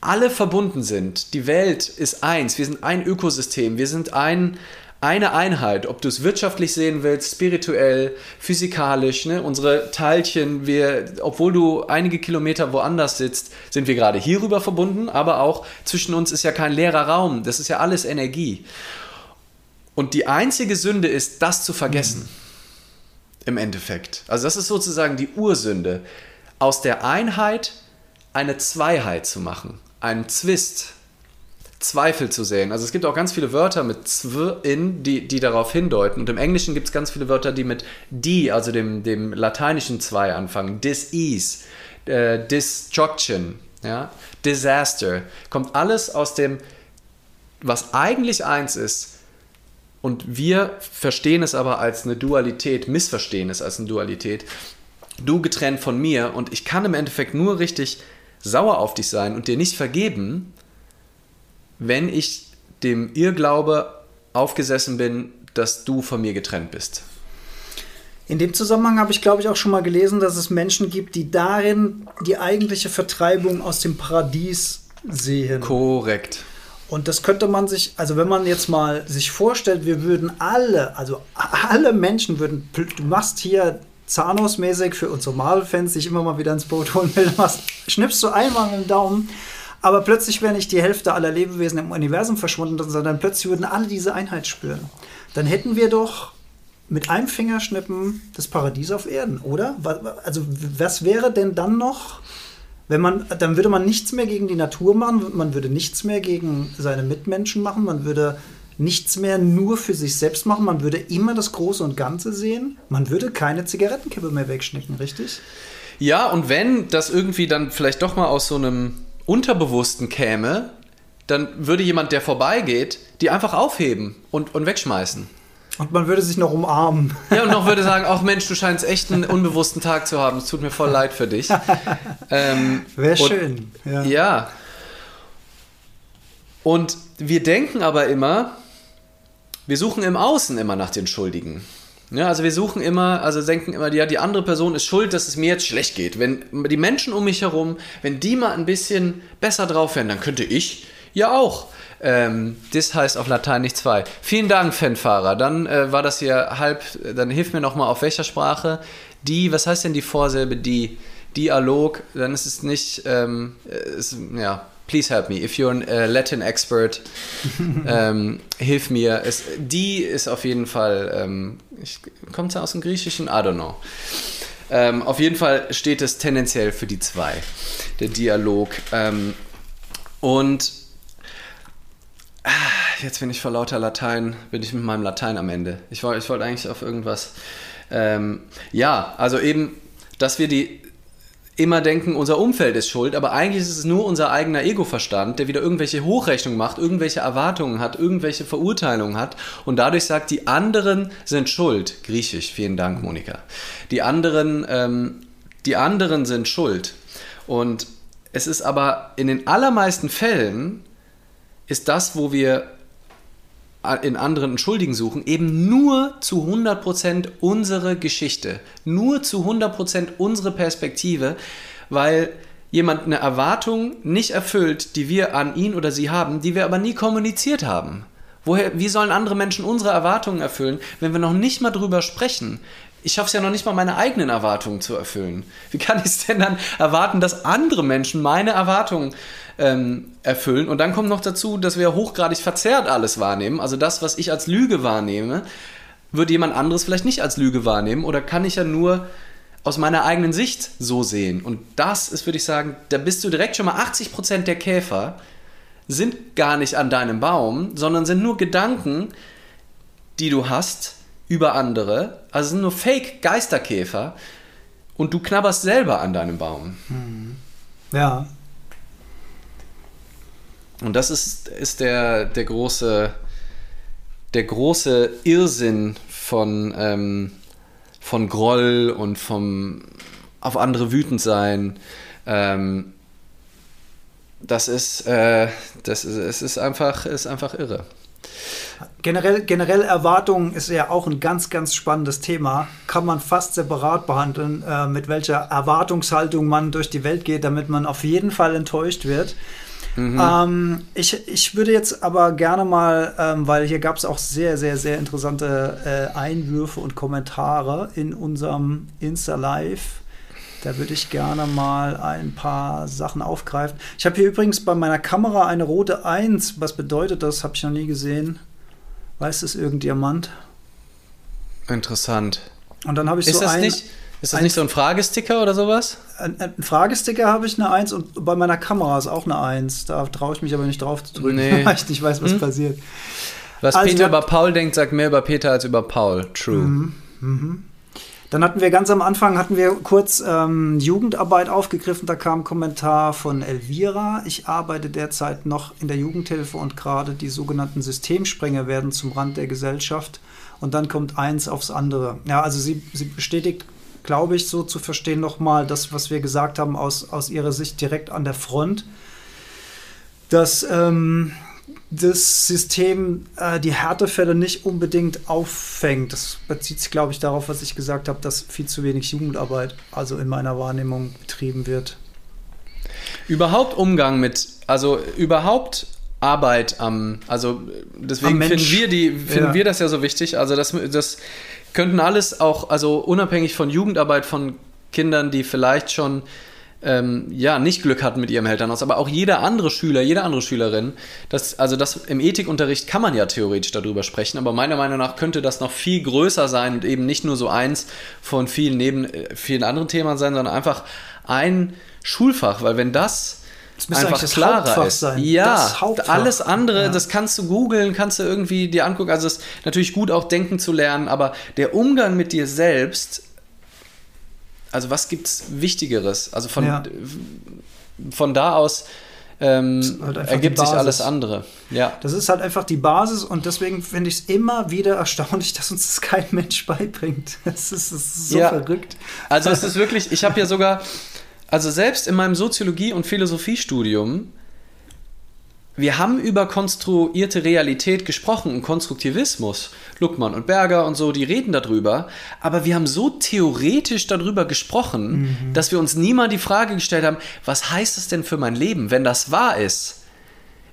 alle verbunden sind. Die Welt ist eins, wir sind ein Ökosystem, wir sind ein, eine Einheit, ob du es wirtschaftlich sehen willst, spirituell, physikalisch, ne? unsere Teilchen, wir, obwohl du einige Kilometer woanders sitzt, sind wir gerade hierüber verbunden, aber auch zwischen uns ist ja kein leerer Raum, das ist ja alles Energie. Und die einzige Sünde ist, das zu vergessen. Mhm. Im Endeffekt. Also das ist sozusagen die Ursünde, aus der Einheit eine Zweiheit zu machen, einen Zwist, Zweifel zu sehen. Also es gibt auch ganz viele Wörter mit zw in, die, die darauf hindeuten. Und im Englischen gibt es ganz viele Wörter, die mit die, also dem, dem lateinischen zwei anfangen. Dis-ease, äh, disjunction, ja? disaster. Kommt alles aus dem, was eigentlich eins ist. Und wir verstehen es aber als eine Dualität, missverstehen es als eine Dualität. Du getrennt von mir und ich kann im Endeffekt nur richtig sauer auf dich sein und dir nicht vergeben, wenn ich dem Irrglaube aufgesessen bin, dass du von mir getrennt bist. In dem Zusammenhang habe ich, glaube ich, auch schon mal gelesen, dass es Menschen gibt, die darin die eigentliche Vertreibung aus dem Paradies sehen. Korrekt. Und das könnte man sich, also wenn man jetzt mal sich vorstellt, wir würden alle, also alle Menschen würden, du machst hier Zahnhausmäßig für unsere Marvel-Fans, die ich immer mal wieder ins Boot holen will, machst, schnippst du einmal mit dem Daumen aber plötzlich wäre nicht die Hälfte aller Lebewesen im Universum verschwunden, sondern plötzlich würden alle diese Einheit spüren. Dann hätten wir doch mit einem Fingerschnippen das Paradies auf Erden, oder? Also was wäre denn dann noch, wenn man, dann würde man nichts mehr gegen die Natur machen, man würde nichts mehr gegen seine Mitmenschen machen, man würde nichts mehr nur für sich selbst machen, man würde immer das Große und Ganze sehen, man würde keine Zigarettenkippe mehr wegschnicken, richtig? Ja, und wenn das irgendwie dann vielleicht doch mal aus so einem Unterbewussten käme, dann würde jemand, der vorbeigeht, die einfach aufheben und, und wegschmeißen. Und man würde sich noch umarmen. Ja, und noch würde sagen, ach Mensch, du scheinst echt einen unbewussten Tag zu haben. Es tut mir voll leid für dich. Ähm, Wäre schön. Ja. ja. Und wir denken aber immer, wir suchen im Außen immer nach den Schuldigen. Ja, also wir suchen immer, also denken immer, ja, die andere Person ist schuld, dass es mir jetzt schlecht geht. Wenn die Menschen um mich herum, wenn die mal ein bisschen besser drauf wären, dann könnte ich ja auch Ähm, das heißt auf Latein nicht zwei. Vielen Dank, Fanfahrer. Dann äh, war das hier halb, dann hilf mir nochmal auf welcher Sprache. Die, was heißt denn die Vorsilbe die? Dialog, dann ist es nicht, ähm, ist, ja, please help me. If you're a uh, Latin expert, ähm, hilf mir. Es, die ist auf jeden Fall, ähm, kommt sie aus dem Griechischen? I don't know. Ähm, auf jeden Fall steht es tendenziell für die zwei, der Dialog. Ähm, und jetzt bin ich vor lauter Latein, bin ich mit meinem Latein am Ende. Ich wollte ich wollt eigentlich auf irgendwas. Ähm, ja, also eben, dass wir die immer denken, unser Umfeld ist schuld, aber eigentlich ist es nur unser eigener Ego-Verstand, der wieder irgendwelche Hochrechnungen macht, irgendwelche Erwartungen hat, irgendwelche Verurteilungen hat und dadurch sagt, die anderen sind schuld. Griechisch, vielen Dank, Monika. Die anderen, ähm, die anderen sind schuld. Und es ist aber in den allermeisten Fällen ist das, wo wir in anderen Schuldigen suchen, eben nur zu 100% unsere Geschichte, nur zu 100% unsere Perspektive, weil jemand eine Erwartung nicht erfüllt, die wir an ihn oder sie haben, die wir aber nie kommuniziert haben. Woher, wie sollen andere Menschen unsere Erwartungen erfüllen, wenn wir noch nicht mal drüber sprechen? Ich schaffe es ja noch nicht mal, meine eigenen Erwartungen zu erfüllen. Wie kann ich es denn dann erwarten, dass andere Menschen meine Erwartungen ähm, erfüllen. Und dann kommt noch dazu, dass wir hochgradig verzerrt alles wahrnehmen. Also das, was ich als Lüge wahrnehme, würde jemand anderes vielleicht nicht als Lüge wahrnehmen oder kann ich ja nur aus meiner eigenen Sicht so sehen. Und das ist, würde ich sagen, da bist du direkt schon mal 80% der Käfer sind gar nicht an deinem Baum, sondern sind nur Gedanken, die du hast über andere. Also sind nur Fake-Geisterkäfer und du knabberst selber an deinem Baum. Hm. Ja, und das ist, ist der, der, große, der große Irrsinn von, ähm, von Groll und vom auf andere wütend sein. Ähm, das ist, äh, das ist, es ist einfach, ist einfach irre. Generell, generell Erwartungen ist ja auch ein ganz, ganz spannendes Thema. Kann man fast separat behandeln, äh, mit welcher Erwartungshaltung man durch die Welt geht, damit man auf jeden Fall enttäuscht wird. Mhm. Ähm, ich, ich würde jetzt aber gerne mal, ähm, weil hier gab es auch sehr, sehr, sehr interessante äh, Einwürfe und Kommentare in unserem Insta-Live. Da würde ich gerne mal ein paar Sachen aufgreifen. Ich habe hier übrigens bei meiner Kamera eine rote 1. Was bedeutet das? Habe ich noch nie gesehen. Weiß es irgendjemand? Interessant. Und dann habe ich ist so das ein, nicht ist das nicht so ein Fragesticker oder sowas? Ein, ein Fragesticker habe ich eine 1 und bei meiner Kamera ist auch eine 1. Da traue ich mich aber nicht drauf zu drücken, nee. weil ich nicht weiß, was hm? passiert. Was also Peter über Paul denkt, sagt mehr über Peter als über Paul. True. Mhm. Mhm. Dann hatten wir ganz am Anfang hatten wir kurz ähm, Jugendarbeit aufgegriffen. Da kam ein Kommentar von Elvira. Ich arbeite derzeit noch in der Jugendhilfe und gerade die sogenannten Systemsprenger werden zum Rand der Gesellschaft. Und dann kommt eins aufs andere. Ja, also sie, sie bestätigt glaube ich, so zu verstehen nochmal das, was wir gesagt haben aus, aus ihrer Sicht direkt an der Front, dass ähm, das System äh, die Härtefälle nicht unbedingt auffängt. Das bezieht sich, glaube ich, darauf, was ich gesagt habe, dass viel zu wenig Jugendarbeit, also in meiner Wahrnehmung, betrieben wird. Überhaupt Umgang mit, also überhaupt Arbeit am, also deswegen finden wir die, finden ja. wir das ja so wichtig. Also das, das könnten alles auch, also unabhängig von Jugendarbeit von Kindern, die vielleicht schon ähm, ja, nicht Glück hatten mit ihrem Elternhaus, aber auch jeder andere Schüler, jede andere Schülerin, das, also das im Ethikunterricht kann man ja theoretisch darüber sprechen, aber meiner Meinung nach könnte das noch viel größer sein und eben nicht nur so eins von vielen neben äh, vielen anderen Themen sein, sondern einfach ein Schulfach, weil wenn das das einfach das klarer Hauptfach ist. Sein. Ja, alles andere, ja. das kannst du googeln, kannst du irgendwie dir angucken. Also es ist natürlich gut, auch denken zu lernen, aber der Umgang mit dir selbst, also was gibt es Wichtigeres? Also von, ja. von da aus ähm, halt ergibt sich alles andere. Ja. Das ist halt einfach die Basis und deswegen finde ich es immer wieder erstaunlich, dass uns das kein Mensch beibringt. Es ist, ist, so ja. verrückt. Also es ist wirklich, ich habe ja sogar also selbst in meinem Soziologie- und Philosophiestudium, wir haben über konstruierte Realität gesprochen und Konstruktivismus. Luckmann und Berger und so, die reden darüber. Aber wir haben so theoretisch darüber gesprochen, mhm. dass wir uns niemals die Frage gestellt haben, was heißt das denn für mein Leben, wenn das wahr ist?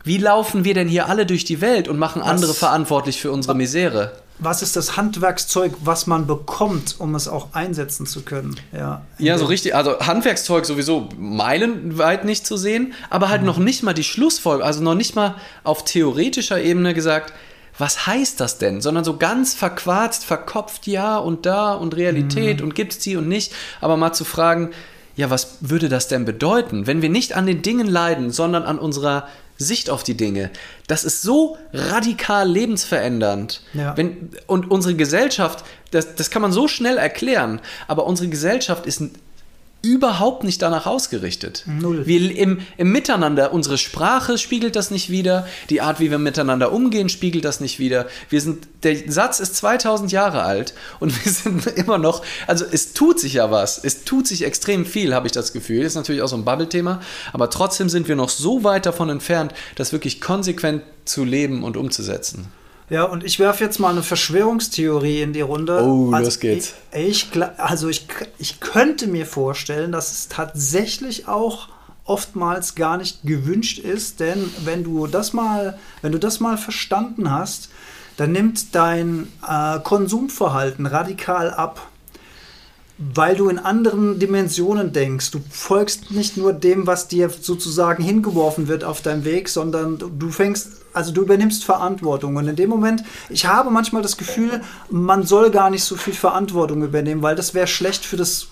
Wie laufen wir denn hier alle durch die Welt und machen Was- andere verantwortlich für unsere Misere? Was ist das Handwerkszeug, was man bekommt, um es auch einsetzen zu können? Ja, Ja, so richtig. Also Handwerkszeug sowieso meilenweit nicht zu sehen, aber halt noch nicht mal die Schlussfolgerung, also noch nicht mal auf theoretischer Ebene gesagt, was heißt das denn? Sondern so ganz verquarzt, verkopft, ja und da und Realität und gibt's die und nicht, aber mal zu fragen, ja, was würde das denn bedeuten, wenn wir nicht an den Dingen leiden, sondern an unserer Sicht auf die Dinge? Das ist so radikal lebensverändernd. Ja. Wenn, und unsere Gesellschaft, das, das kann man so schnell erklären, aber unsere Gesellschaft ist überhaupt nicht danach ausgerichtet. Null. Wir im, im Miteinander, unsere Sprache spiegelt das nicht wieder, die Art, wie wir miteinander umgehen, spiegelt das nicht wieder. Wir sind, der Satz ist 2000 Jahre alt und wir sind immer noch, also es tut sich ja was, es tut sich extrem viel, habe ich das Gefühl. Ist natürlich auch so ein Bubble-Thema, aber trotzdem sind wir noch so weit davon entfernt, das wirklich konsequent zu leben und umzusetzen. Ja, und ich werfe jetzt mal eine Verschwörungstheorie in die Runde. Oh, also los geht's. Ich, ich, also ich, ich könnte mir vorstellen, dass es tatsächlich auch oftmals gar nicht gewünscht ist, denn wenn du das mal, wenn du das mal verstanden hast, dann nimmt dein äh, Konsumverhalten radikal ab weil du in anderen Dimensionen denkst. Du folgst nicht nur dem, was dir sozusagen hingeworfen wird auf deinem Weg, sondern du fängst, also du übernimmst Verantwortung. Und in dem Moment, ich habe manchmal das Gefühl, man soll gar nicht so viel Verantwortung übernehmen, weil das wäre schlecht für das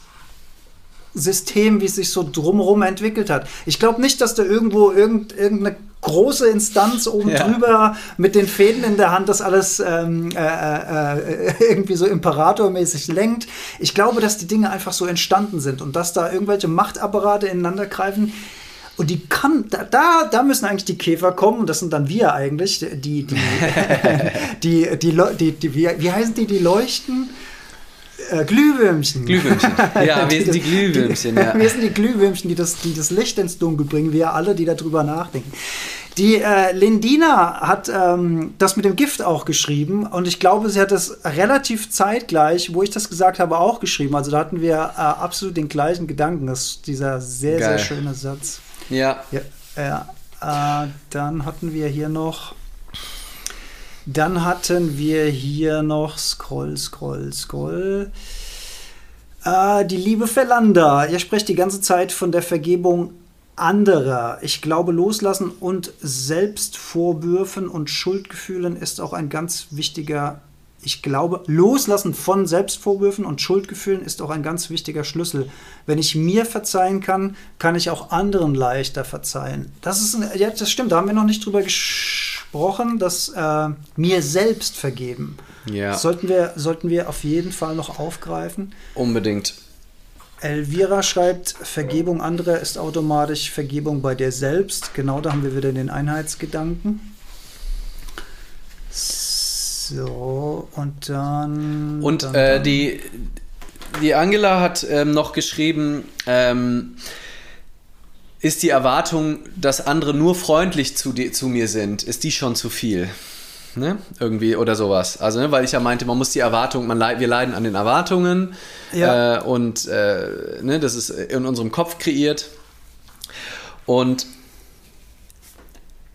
System, wie es sich so drumherum entwickelt hat. Ich glaube nicht, dass da irgendwo irgend, irgendeine große Instanz oben Ja. drüber mit den Fäden in der Hand das alles ähm, äh, äh, äh, irgendwie so imperatormäßig lenkt. Ich glaube, dass die Dinge einfach so entstanden sind und dass da irgendwelche Machtapparate ineinander greifen. Und die kann, da, da, da müssen eigentlich die Käfer kommen, und das sind dann wir eigentlich, die, die, die, die, Leu- die, die wie, wie heißen die, die leuchten? Äh, Glühwürmchen. Glühwürmchen. Ja, wir sind die Glühwürmchen, ja. Wir sind die Glühwürmchen, die das, die das Licht ins Dunkel bringen, wir alle, die darüber nachdenken. Die äh, Lindina hat ähm, das mit dem Gift auch geschrieben und ich glaube, sie hat das relativ zeitgleich, wo ich das gesagt habe, auch geschrieben. Also da hatten wir äh, absolut den gleichen Gedanken. Das ist dieser sehr, Geil. sehr schöne Satz. Ja, Ja, ja. Äh, dann hatten wir hier noch. Dann hatten wir hier noch Scroll, Scroll, Scroll. Äh, die liebe Verlanda. Ihr sprecht die ganze Zeit von der Vergebung anderer. Ich glaube, Loslassen und Selbstvorwürfen und Schuldgefühlen ist auch ein ganz wichtiger. Ich glaube, Loslassen von Selbstvorwürfen und Schuldgefühlen ist auch ein ganz wichtiger Schlüssel. Wenn ich mir verzeihen kann, kann ich auch anderen leichter verzeihen. Das ist, ein, ja, das stimmt. Da haben wir noch nicht drüber gesprochen, dass äh, mir selbst vergeben. ja, Sollten wir, sollten wir auf jeden Fall noch aufgreifen. unbedingt. Elvira schreibt, Vergebung anderer ist automatisch Vergebung bei dir selbst. Genau, da haben wir wieder den Einheitsgedanken. So, und dann. Und dann, äh, dann. die, die Angela hat ähm, noch geschrieben, ähm, ist die Erwartung, dass andere nur freundlich zu, di- zu mir sind, ist die schon zu viel? Ne? Irgendwie oder sowas. Also, ne, weil ich ja meinte, man muss die Erwartung, man leid, wir leiden an den Erwartungen Ja. äh, und äh, ne, das ist in unserem Kopf kreiert. Und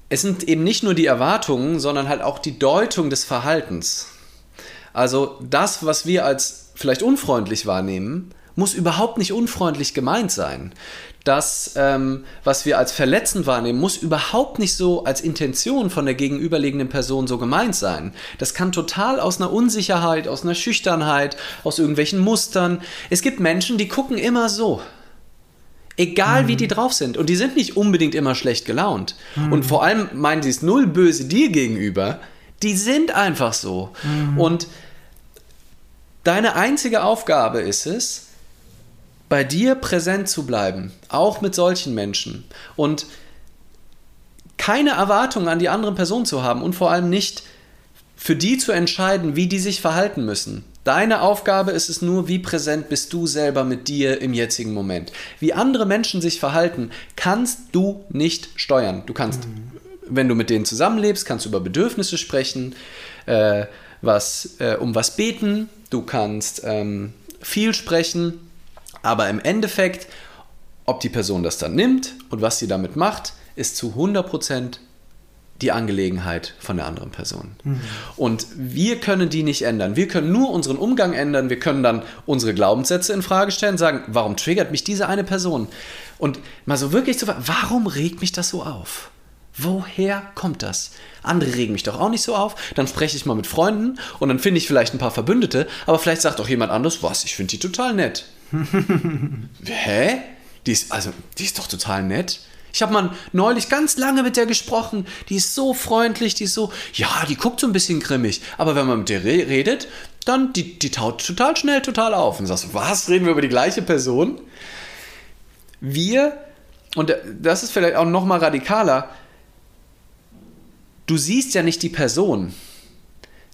es sind eben nicht nur die Erwartungen, sondern halt auch die Deutung des Verhaltens. Also das, was wir als vielleicht unfreundlich wahrnehmen, muss überhaupt nicht unfreundlich gemeint sein. Das, ähm, was wir als verletzend wahrnehmen, muss überhaupt nicht so als Intention von der gegenüberliegenden Person so gemeint sein. Das kann total aus einer Unsicherheit, aus einer Schüchternheit, aus irgendwelchen Mustern. Es gibt Menschen, die gucken immer so. Egal wie die drauf sind. Und die sind nicht unbedingt immer schlecht gelaunt. Und vor allem meinen sie es null böse dir gegenüber. Die sind einfach so. Und deine einzige Aufgabe ist es, bei dir präsent zu bleiben, auch mit solchen Menschen. Und keine Erwartungen an die anderen Personen zu haben und vor allem nicht für die zu entscheiden, wie die sich verhalten müssen. Deine Aufgabe ist es nur, wie präsent bist du selber mit dir im jetzigen Moment. Wie andere Menschen sich verhalten, kannst du nicht steuern. Du kannst, wenn du mit denen zusammenlebst, kannst du über Bedürfnisse sprechen, äh, was, äh, um was beten, du kannst ähm, viel sprechen, aber im Endeffekt, ob die Person das dann nimmt und was sie damit macht, ist zu 100% die Angelegenheit von der anderen Person. Mhm. Und wir können die nicht ändern. Wir können nur unseren Umgang ändern. Wir können dann unsere Glaubenssätze in Frage stellen, sagen, warum triggert mich diese eine Person? Und mal so wirklich zu fragen, warum regt mich das so auf? Woher kommt das? Andere regen mich doch auch nicht so auf. Dann spreche ich mal mit Freunden und dann finde ich vielleicht ein paar Verbündete, aber vielleicht sagt auch jemand anderes, was, ich finde die total nett. Hä? Die ist, also, die ist doch total nett. Ich habe mal neulich ganz lange mit der gesprochen. Die ist so freundlich, die ist so, ja, die guckt so ein bisschen grimmig. Aber wenn man mit der re redet, dann die, die taut total schnell total auf. Und sagst, was, reden wir über die gleiche Person? Wir, und das ist vielleicht auch noch mal radikaler, du siehst ja nicht die Person,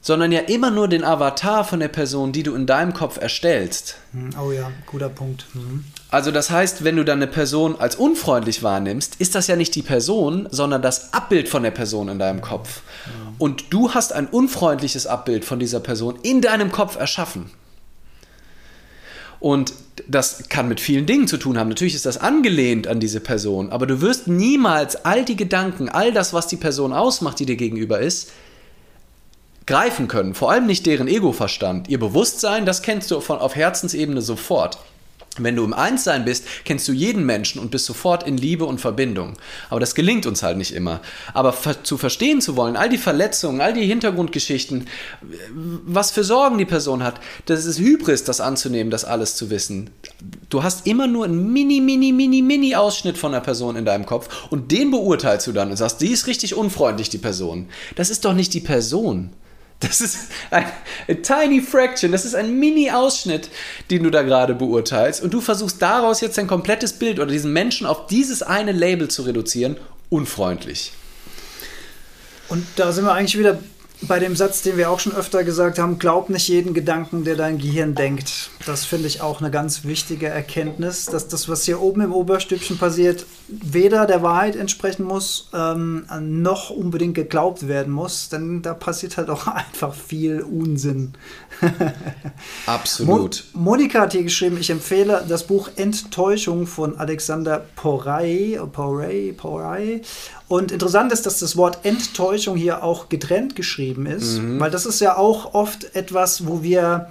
sondern ja immer nur den Avatar von der Person, die du in deinem Kopf erstellst. Hm, oh ja, guter Punkt. Mhm. Also das heißt, wenn du dann eine Person als unfreundlich wahrnimmst, ist das ja nicht die Person, sondern das Abbild von der Person in deinem Kopf. Mhm. Und du hast ein unfreundliches Abbild von dieser Person in deinem Kopf erschaffen. Und das kann mit vielen Dingen zu tun haben. Natürlich ist das angelehnt an diese Person, aber du wirst niemals all die Gedanken, all das, was die Person ausmacht, die dir gegenüber ist, greifen können. Vor allem nicht deren Ego-Verstand. Ihr Bewusstsein, das kennst du von, auf Herzensebene sofort. Wenn du im Einssein bist, kennst du jeden Menschen und bist sofort in Liebe und Verbindung. Aber das gelingt uns halt nicht immer. Aber zu verstehen zu wollen, all die Verletzungen, all die Hintergrundgeschichten, was für Sorgen die Person hat, das ist Hybris, das anzunehmen, das alles zu wissen. Du hast immer nur einen mini, mini, mini, mini Ausschnitt von einer Person in deinem Kopf und den beurteilst du dann und sagst, die ist richtig unfreundlich, die Person. Das ist doch nicht die Person. Das ist ein, tiny fraction, das ist ein Mini-Ausschnitt, den du da gerade beurteilst. Und du versuchst daraus jetzt ein komplettes Bild oder diesen Menschen auf dieses eine Label zu reduzieren. Unfreundlich. Und da sind wir eigentlich wieder bei dem Satz, den wir auch schon öfter gesagt haben, glaub nicht jeden Gedanken, der dein Gehirn denkt. Das finde ich auch eine ganz wichtige Erkenntnis, dass das, was hier oben im Oberstübchen passiert, weder der Wahrheit entsprechen muss, ähm, noch unbedingt geglaubt werden muss, denn da passiert halt auch einfach viel Unsinn. Absolut. Mo Monika hat hier geschrieben, ich empfehle das Buch Enttäuschung von Alexander Porey, Porey, Porey und interessant ist, dass das Wort Enttäuschung hier auch getrennt geschrieben ist, mhm. weil das ist ja auch oft etwas, wo wir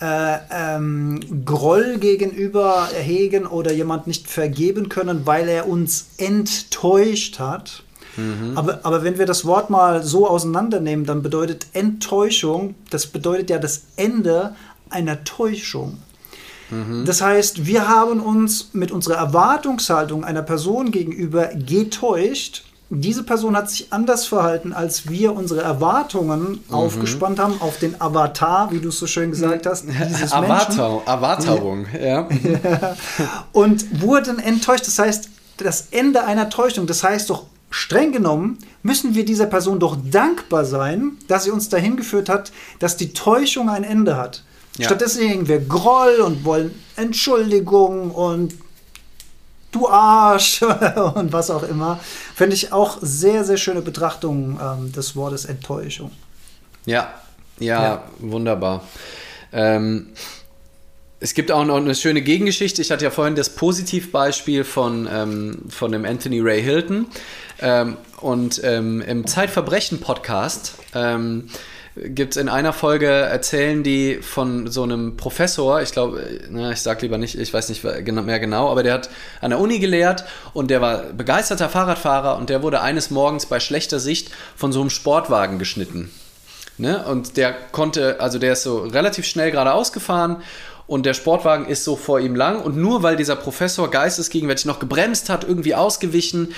äh, ähm, Groll gegenüber erhegen oder jemand nicht vergeben können, weil er uns enttäuscht hat. Mhm. Aber, aber wenn wir das Wort mal so auseinandernehmen, dann bedeutet Enttäuschung, das bedeutet ja das Ende einer Täuschung. Mhm. Das heißt, wir haben uns mit unserer Erwartungshaltung einer Person gegenüber getäuscht diese Person hat sich anders verhalten, als wir unsere Erwartungen mhm. aufgespannt haben auf den Avatar, wie du es so schön gesagt hast. Dieses Avatar, Avatarung, ja. ja. Und wurden enttäuscht. Das heißt, das Ende einer Täuschung, das heißt doch, streng genommen müssen wir dieser Person doch dankbar sein, dass sie uns dahin geführt hat, dass die Täuschung ein Ende hat. Ja. Stattdessen hegen wir Groll und wollen Entschuldigung und du Arsch und was auch immer. Finde ich auch sehr, sehr schöne Betrachtung ähm, des Wortes Enttäuschung. Ja, ja, ja. wunderbar. Ähm, es gibt auch noch eine schöne Gegengeschichte. Ich hatte ja vorhin das Positivbeispiel von, ähm, von dem Anthony Ray Hilton. Ähm, und ähm, im Zeitverbrechen-Podcast ähm, gibt es in einer Folge, erzählen die von so einem Professor, ich glaube, ich sag lieber nicht, ich weiß nicht mehr genau, aber der hat an der Uni gelehrt und der war begeisterter Fahrradfahrer und der wurde eines Morgens bei schlechter Sicht von so einem Sportwagen geschnitten. Ne? Und der konnte, also der ist so relativ schnell geradeaus gefahren und der Sportwagen ist so vor ihm lang und nur weil dieser Professor geistesgegenwärtig noch gebremst hat, irgendwie ausgewichen,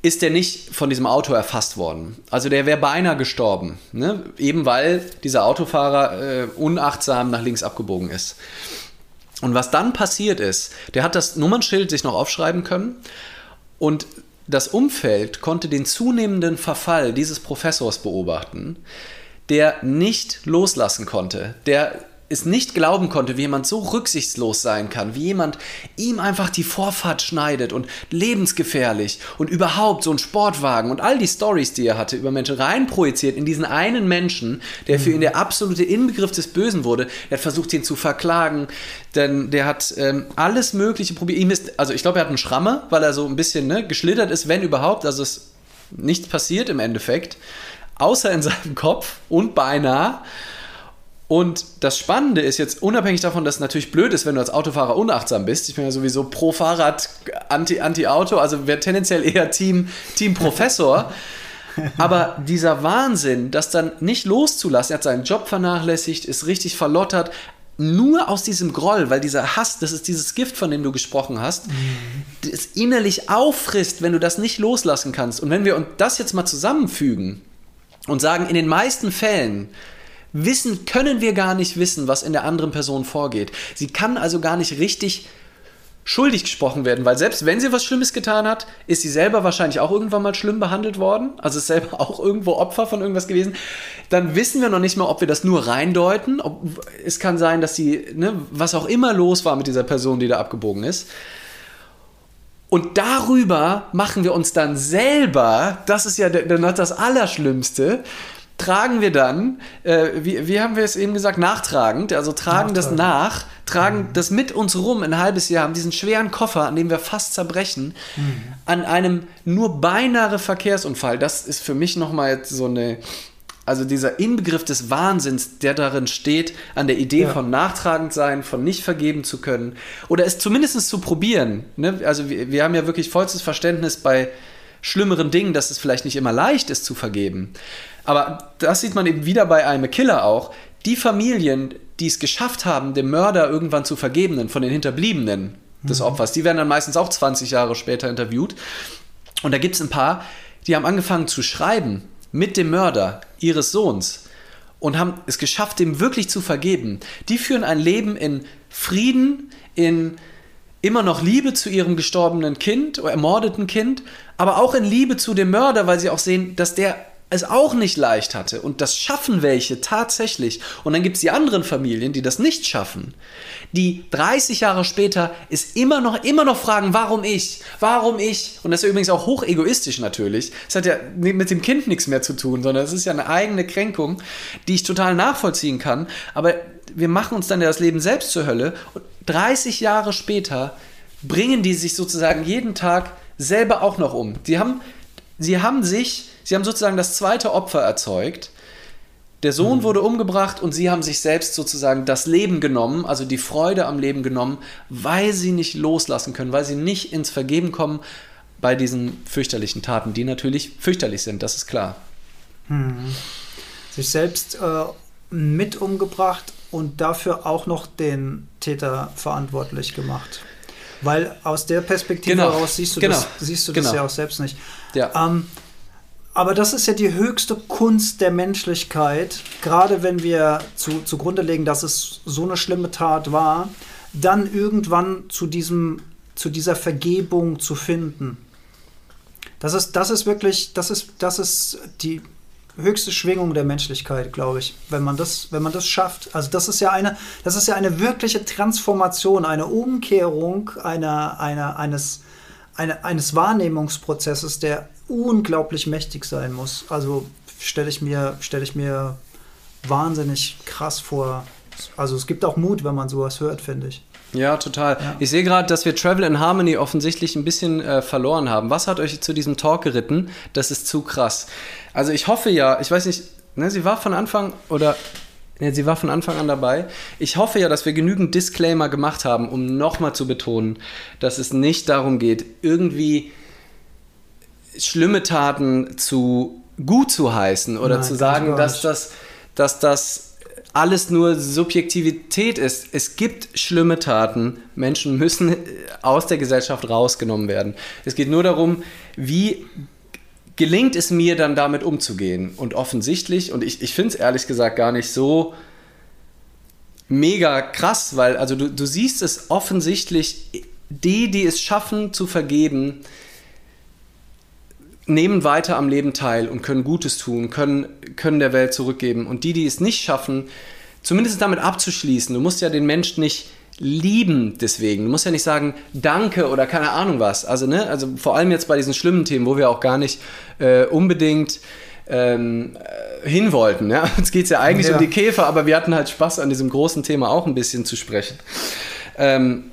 ist der nicht von diesem Auto erfasst worden. Also der wäre beinahe gestorben, ne? eben weil dieser Autofahrer äh, unachtsam nach links abgebogen ist. Und was dann passiert ist, der hat das Nummernschild sich noch aufschreiben können und das Umfeld konnte den zunehmenden Verfall dieses Professors beobachten, der nicht loslassen konnte, der es nicht glauben konnte, wie jemand so rücksichtslos sein kann, wie jemand ihm einfach die Vorfahrt schneidet und lebensgefährlich und überhaupt so ein Sportwagen und all die Stories, die er hatte über Menschen reinprojiziert in diesen einen Menschen, der für ihn der absolute Inbegriff des Bösen wurde. Er hat versucht, ihn zu verklagen, denn der hat ähm, alles Mögliche probiert. Ihm ist, also ich glaube, er hat einen Schrammer, weil er so ein bisschen ne, geschlittert ist, wenn überhaupt. Also es Nichts passiert im Endeffekt, außer in seinem Kopf und beinahe. Und das Spannende ist jetzt, unabhängig davon, dass es natürlich blöd ist, wenn du als Autofahrer unachtsam bist. Ich bin ja sowieso pro Fahrrad, anti, anti-Auto, also wäre tendenziell eher Team, Team Professor. Aber dieser Wahnsinn, das dann nicht loszulassen, er hat seinen Job vernachlässigt, ist richtig verlottert, nur aus diesem Groll, weil dieser Hass, das ist dieses Gift, von dem du gesprochen hast, mhm. das innerlich auffrisst, wenn du das nicht loslassen kannst. Und wenn wir uns das jetzt mal zusammenfügen und sagen, in den meisten Fällen wissen, können wir gar nicht wissen, was in der anderen Person vorgeht. Sie kann also gar nicht richtig schuldig gesprochen werden, weil selbst wenn sie was Schlimmes getan hat, ist sie selber wahrscheinlich auch irgendwann mal schlimm behandelt worden, also ist selber auch irgendwo Opfer von irgendwas gewesen, dann wissen wir noch nicht mal, ob wir das nur reindeuten. Ob, es kann sein, dass sie, ne, was auch immer los war mit dieser Person, die da abgebogen ist. Und darüber machen wir uns dann selber, das ist ja das Allerschlimmste, tragen wir dann, äh, wie, wie haben wir es eben gesagt, nachtragend, also tragen das nach, tragen mhm. das mit uns rum ein halbes Jahr, haben diesen schweren Koffer, an dem wir fast zerbrechen, mhm. an einem nur beinahe Verkehrsunfall. Das ist für mich nochmal jetzt so eine, also dieser Inbegriff des Wahnsinns, der darin steht, an der Idee ja. von nachtragend sein, von nicht vergeben zu können oder es zumindest zu probieren. Ne? Also wir, wir haben ja wirklich vollstes Verständnis bei schlimmeren Dingen, dass es vielleicht nicht immer leicht ist zu vergeben. Aber das sieht man eben wieder bei einem Killer auch. Die Familien, die es geschafft haben, dem Mörder irgendwann zu vergeben, von den Hinterbliebenen des mhm. Opfers, die werden dann meistens auch 20 Jahre später interviewt. Und da gibt es ein paar, die haben angefangen zu schreiben mit dem Mörder ihres Sohns und haben es geschafft, dem wirklich zu vergeben. Die führen ein Leben in Frieden, in immer noch Liebe zu ihrem gestorbenen Kind oder ermordeten Kind, aber auch in Liebe zu dem Mörder, weil sie auch sehen, dass der es auch nicht leicht hatte. Und das schaffen welche tatsächlich. Und dann gibt es die anderen Familien, die das nicht schaffen, die 30 Jahre später ist immer noch, immer noch fragen, warum ich? Warum ich? Und das ist übrigens auch hoch egoistisch natürlich. Es hat ja mit dem Kind nichts mehr zu tun, sondern es ist ja eine eigene Kränkung, die ich total nachvollziehen kann. Aber wir machen uns dann ja das Leben selbst zur Hölle. Und 30 Jahre später bringen die sich sozusagen jeden Tag selber auch noch um. Die haben, sie haben sich Sie haben sozusagen das zweite Opfer erzeugt. Der Sohn mhm. wurde umgebracht und sie haben sich selbst sozusagen das Leben genommen, also die Freude am Leben genommen, weil sie nicht loslassen können, weil sie nicht ins Vergeben kommen bei diesen fürchterlichen Taten, die natürlich fürchterlich sind, das ist klar. Mhm. Sich selbst äh, mit umgebracht und dafür auch noch den Täter verantwortlich gemacht. Weil aus der Perspektive genau. heraus siehst du, genau. das, siehst du das genau. ja auch selbst nicht. Ja. Ähm, aber das ist ja die höchste Kunst der Menschlichkeit, gerade wenn wir zu, zugrunde legen, dass es so eine schlimme Tat war, dann irgendwann zu, diesem, zu dieser Vergebung zu finden. Das ist, das ist wirklich, das ist, das ist die höchste Schwingung der Menschlichkeit, glaube ich, wenn man das, wenn man das schafft. Also das ist ja eine, das ist ja eine wirkliche Transformation, eine Umkehrung einer, einer, eines, eine, eines Wahrnehmungsprozesses, der unglaublich mächtig sein muss. Also stelle ich mir, stelle ich mir wahnsinnig krass vor. Also es gibt auch Mut, wenn man sowas hört, finde ich. Ja, total. Ja. Ich sehe gerade, dass wir Travel in Harmony offensichtlich ein bisschen äh, verloren haben. Was hat euch zu diesem Talk geritten? Das ist zu krass. Also ich hoffe ja, ich weiß nicht, ne, sie war von Anfang oder ne, sie war von Anfang an dabei. Ich hoffe ja, dass wir genügend Disclaimer gemacht haben, um nochmal zu betonen, dass es nicht darum geht, irgendwie schlimme Taten zu gut zu heißen oder Nein, zu sagen, dass das, dass das alles nur Subjektivität ist. Es gibt schlimme Taten. Menschen müssen aus der Gesellschaft rausgenommen werden. Es geht nur darum, wie gelingt es mir dann damit umzugehen. Und offensichtlich, und ich, ich finde es ehrlich gesagt gar nicht so mega krass, weil also du, du siehst es offensichtlich, die, die es schaffen zu vergeben, nehmen weiter am Leben teil und können Gutes tun, können, können der Welt zurückgeben. Und die, die es nicht schaffen, zumindest damit abzuschließen, du musst ja den Menschen nicht lieben deswegen. Du musst ja nicht sagen Danke oder keine Ahnung was. Also, ne, also vor allem jetzt bei diesen schlimmen Themen, wo wir auch gar nicht äh, unbedingt ähm, äh, hin wollten. Ja? Uns geht es ja eigentlich ja. um die Käfer, aber wir hatten halt Spaß an diesem großen Thema auch ein bisschen zu sprechen. Ähm,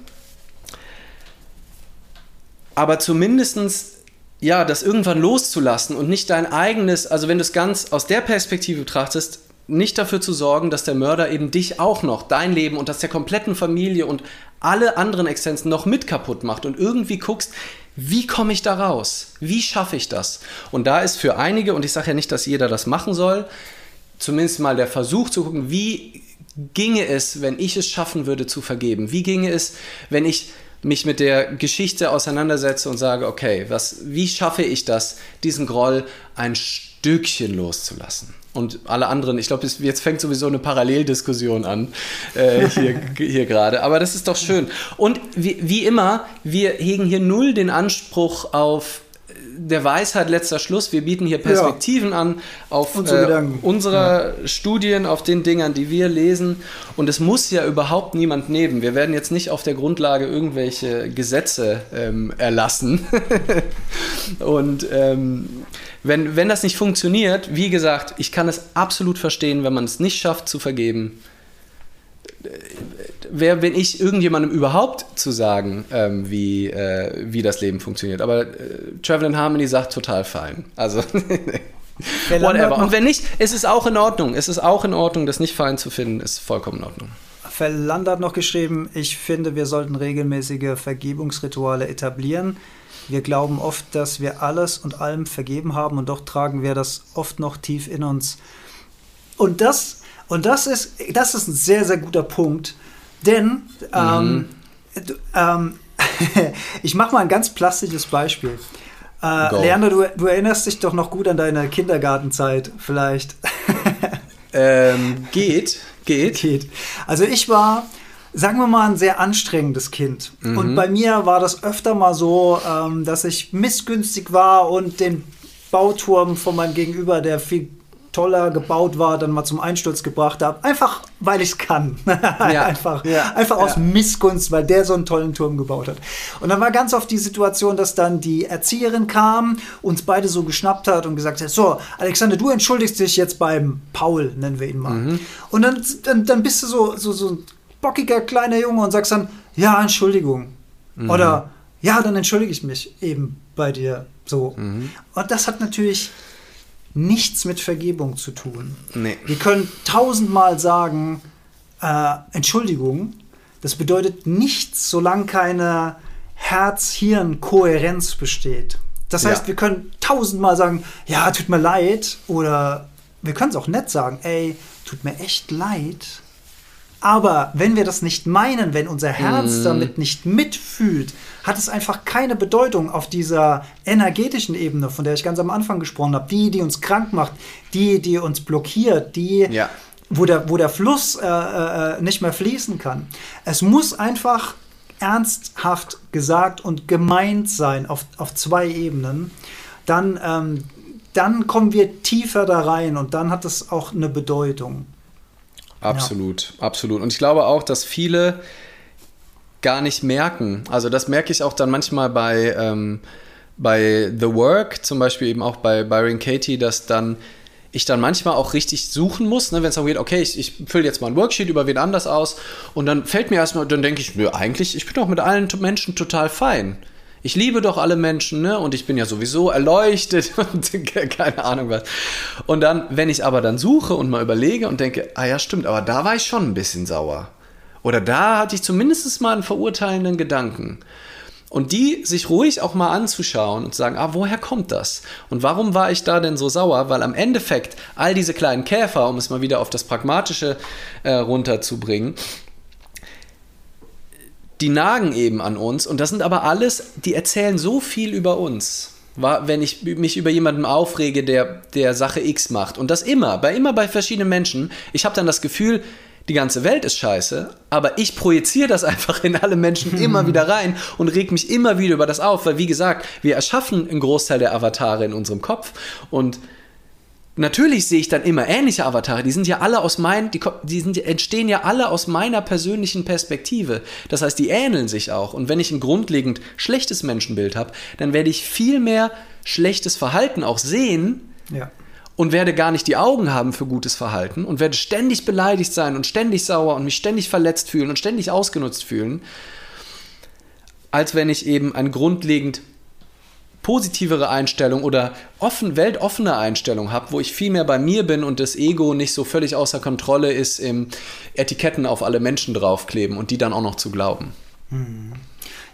aber zumindestens ja, das irgendwann loszulassen und nicht dein eigenes, also wenn du es ganz aus der Perspektive betrachtest, nicht dafür zu sorgen, dass der Mörder eben dich auch noch, dein Leben und das der kompletten Familie und alle anderen Existenzen noch mit kaputt macht und irgendwie guckst, wie komme ich da raus? Wie schaffe ich das? Und da ist für einige, und ich sage ja nicht, dass jeder das machen soll, zumindest mal der Versuch zu gucken, wie ginge es, wenn ich es schaffen würde zu vergeben? Wie ginge es, wenn ich mich mit der Geschichte auseinandersetze und sage, okay, was, wie schaffe ich das, diesen Groll ein Stückchen loszulassen? Und alle anderen, ich glaube, jetzt fängt sowieso eine Paralleldiskussion an, äh, hier, hier gerade. Aber das ist doch schön. Und wie, wie immer, wir hegen hier null den Anspruch auf der Weisheit letzter Schluss. Wir bieten hier Perspektiven ja. an auf unsere, äh, unsere ja. Studien, auf den Dingern, die wir lesen. Und es muss ja überhaupt niemand nehmen. Wir werden jetzt nicht auf der Grundlage irgendwelche Gesetze ähm, erlassen. Und ähm, wenn, wenn das nicht funktioniert, wie gesagt, ich kann es absolut verstehen, wenn man es nicht schafft zu vergeben wer bin ich, irgendjemandem überhaupt zu sagen, ähm, wie, äh, wie das Leben funktioniert. Aber äh, Travel in Harmony sagt total fein. Also, whatever. Und wenn nicht, ist es auch in Ordnung. Es ist auch in Ordnung, das nicht fein zu finden, ist vollkommen in Ordnung. Verlander hat noch geschrieben, ich finde, wir sollten regelmäßige Vergebungsrituale etablieren. Wir glauben oft, dass wir alles und allem vergeben haben und doch tragen wir das oft noch tief in uns. Und das, und das ist, das ist ein sehr, sehr guter Punkt, denn ähm, mhm. ähm, ich mache mal ein ganz plastisches Beispiel. Äh, Leander, du, du, erinnerst dich doch noch gut an deine Kindergartenzeit, vielleicht. ähm, geht, geht. Geht. Also ich war, sagen wir mal, ein sehr anstrengendes Kind. Mhm. Und bei mir war das öfter mal so, ähm, dass ich missgünstig war und den Bauturm von meinem Gegenüber, der viel toller gebaut war, dann mal zum Einsturz gebracht habe. Einfach, weil ich es kann. Ja. einfach ja. einfach aus ja. Missgunst, weil der so einen tollen Turm gebaut hat. Und dann war ganz oft die Situation, dass dann die Erzieherin kam, uns beide so geschnappt hat und gesagt hat, so, Alexander, du entschuldigst dich jetzt beim Paul, nennen wir ihn mal. Mhm. Und dann, dann, dann bist du so, so, so ein bockiger kleiner Junge und sagst dann, ja, Entschuldigung. Mhm. Oder, ja, dann entschuldige ich mich eben bei dir. So. Mhm. Und das hat natürlich nichts mit Vergebung zu tun. Nee. Wir können tausendmal sagen, äh, Entschuldigung, das bedeutet nichts, solange keine Herz-Hirn-Kohärenz besteht. Das heißt, ja. wir können tausendmal sagen, ja, tut mir leid, oder wir können es auch nett sagen, ey, tut mir echt leid, aber wenn wir das nicht meinen, wenn unser Herz mm. damit nicht mitfühlt, hat es einfach keine Bedeutung auf dieser energetischen Ebene, von der ich ganz am Anfang gesprochen habe. Die, die uns krank macht, die, die uns blockiert, die, ja. wo, der, wo der Fluss äh, äh, nicht mehr fließen kann. Es muss einfach ernsthaft gesagt und gemeint sein auf, auf zwei Ebenen. Dann, ähm, dann kommen wir tiefer da rein und dann hat es auch eine Bedeutung. Absolut, ja. absolut. Und ich glaube auch, dass viele gar nicht merken. Also das merke ich auch dann manchmal bei, ähm, bei The Work, zum Beispiel eben auch bei Byron Katie, dass dann ich dann manchmal auch richtig suchen muss, ne, wenn es darum geht, okay, ich, ich fülle jetzt mal ein Worksheet über wen anders aus und dann fällt mir erstmal, dann denke ich, nö, eigentlich, ich bin doch mit allen Menschen total fein ich liebe doch alle Menschen, ne? Und ich bin ja sowieso erleuchtet und keine Ahnung was. Und dann, wenn ich aber dann suche und mal überlege und denke, ah ja, stimmt, aber da war ich schon ein bisschen sauer. Oder da hatte ich zumindest mal einen verurteilenden Gedanken. Und die sich ruhig auch mal anzuschauen und zu sagen, ah, woher kommt das? Und warum war ich da denn so sauer? Weil am Endeffekt all diese kleinen Käfer, um es mal wieder auf das Pragmatische äh, runterzubringen, die nagen eben an uns und das sind aber alles, die erzählen so viel über uns. Wenn ich mich über jemanden aufrege, der, der Sache X macht und das immer, bei immer bei verschiedenen Menschen, ich habe dann das Gefühl, die ganze Welt ist scheiße, aber ich projiziere das einfach in alle Menschen immer wieder rein und reg mich immer wieder über das auf, weil wie gesagt, wir erschaffen einen Großteil der Avatare in unserem Kopf und natürlich sehe ich dann immer ähnliche Avatare. Die sind ja alle aus meinen, die, die sind, entstehen ja alle aus meiner persönlichen Perspektive. Das heißt, die ähneln sich auch. Und wenn ich ein grundlegend schlechtes Menschenbild habe, dann werde ich viel mehr schlechtes Verhalten auch sehen. Ja. Und werde gar nicht die Augen haben für gutes Verhalten und werde ständig beleidigt sein und ständig sauer und mich ständig verletzt fühlen und ständig ausgenutzt fühlen, als wenn ich eben ein grundlegend positivere Einstellung oder offen, weltoffene Einstellung habe, wo ich viel mehr bei mir bin und das Ego nicht so völlig außer Kontrolle ist, im Etiketten auf alle Menschen draufkleben und die dann auch noch zu glauben. Hm.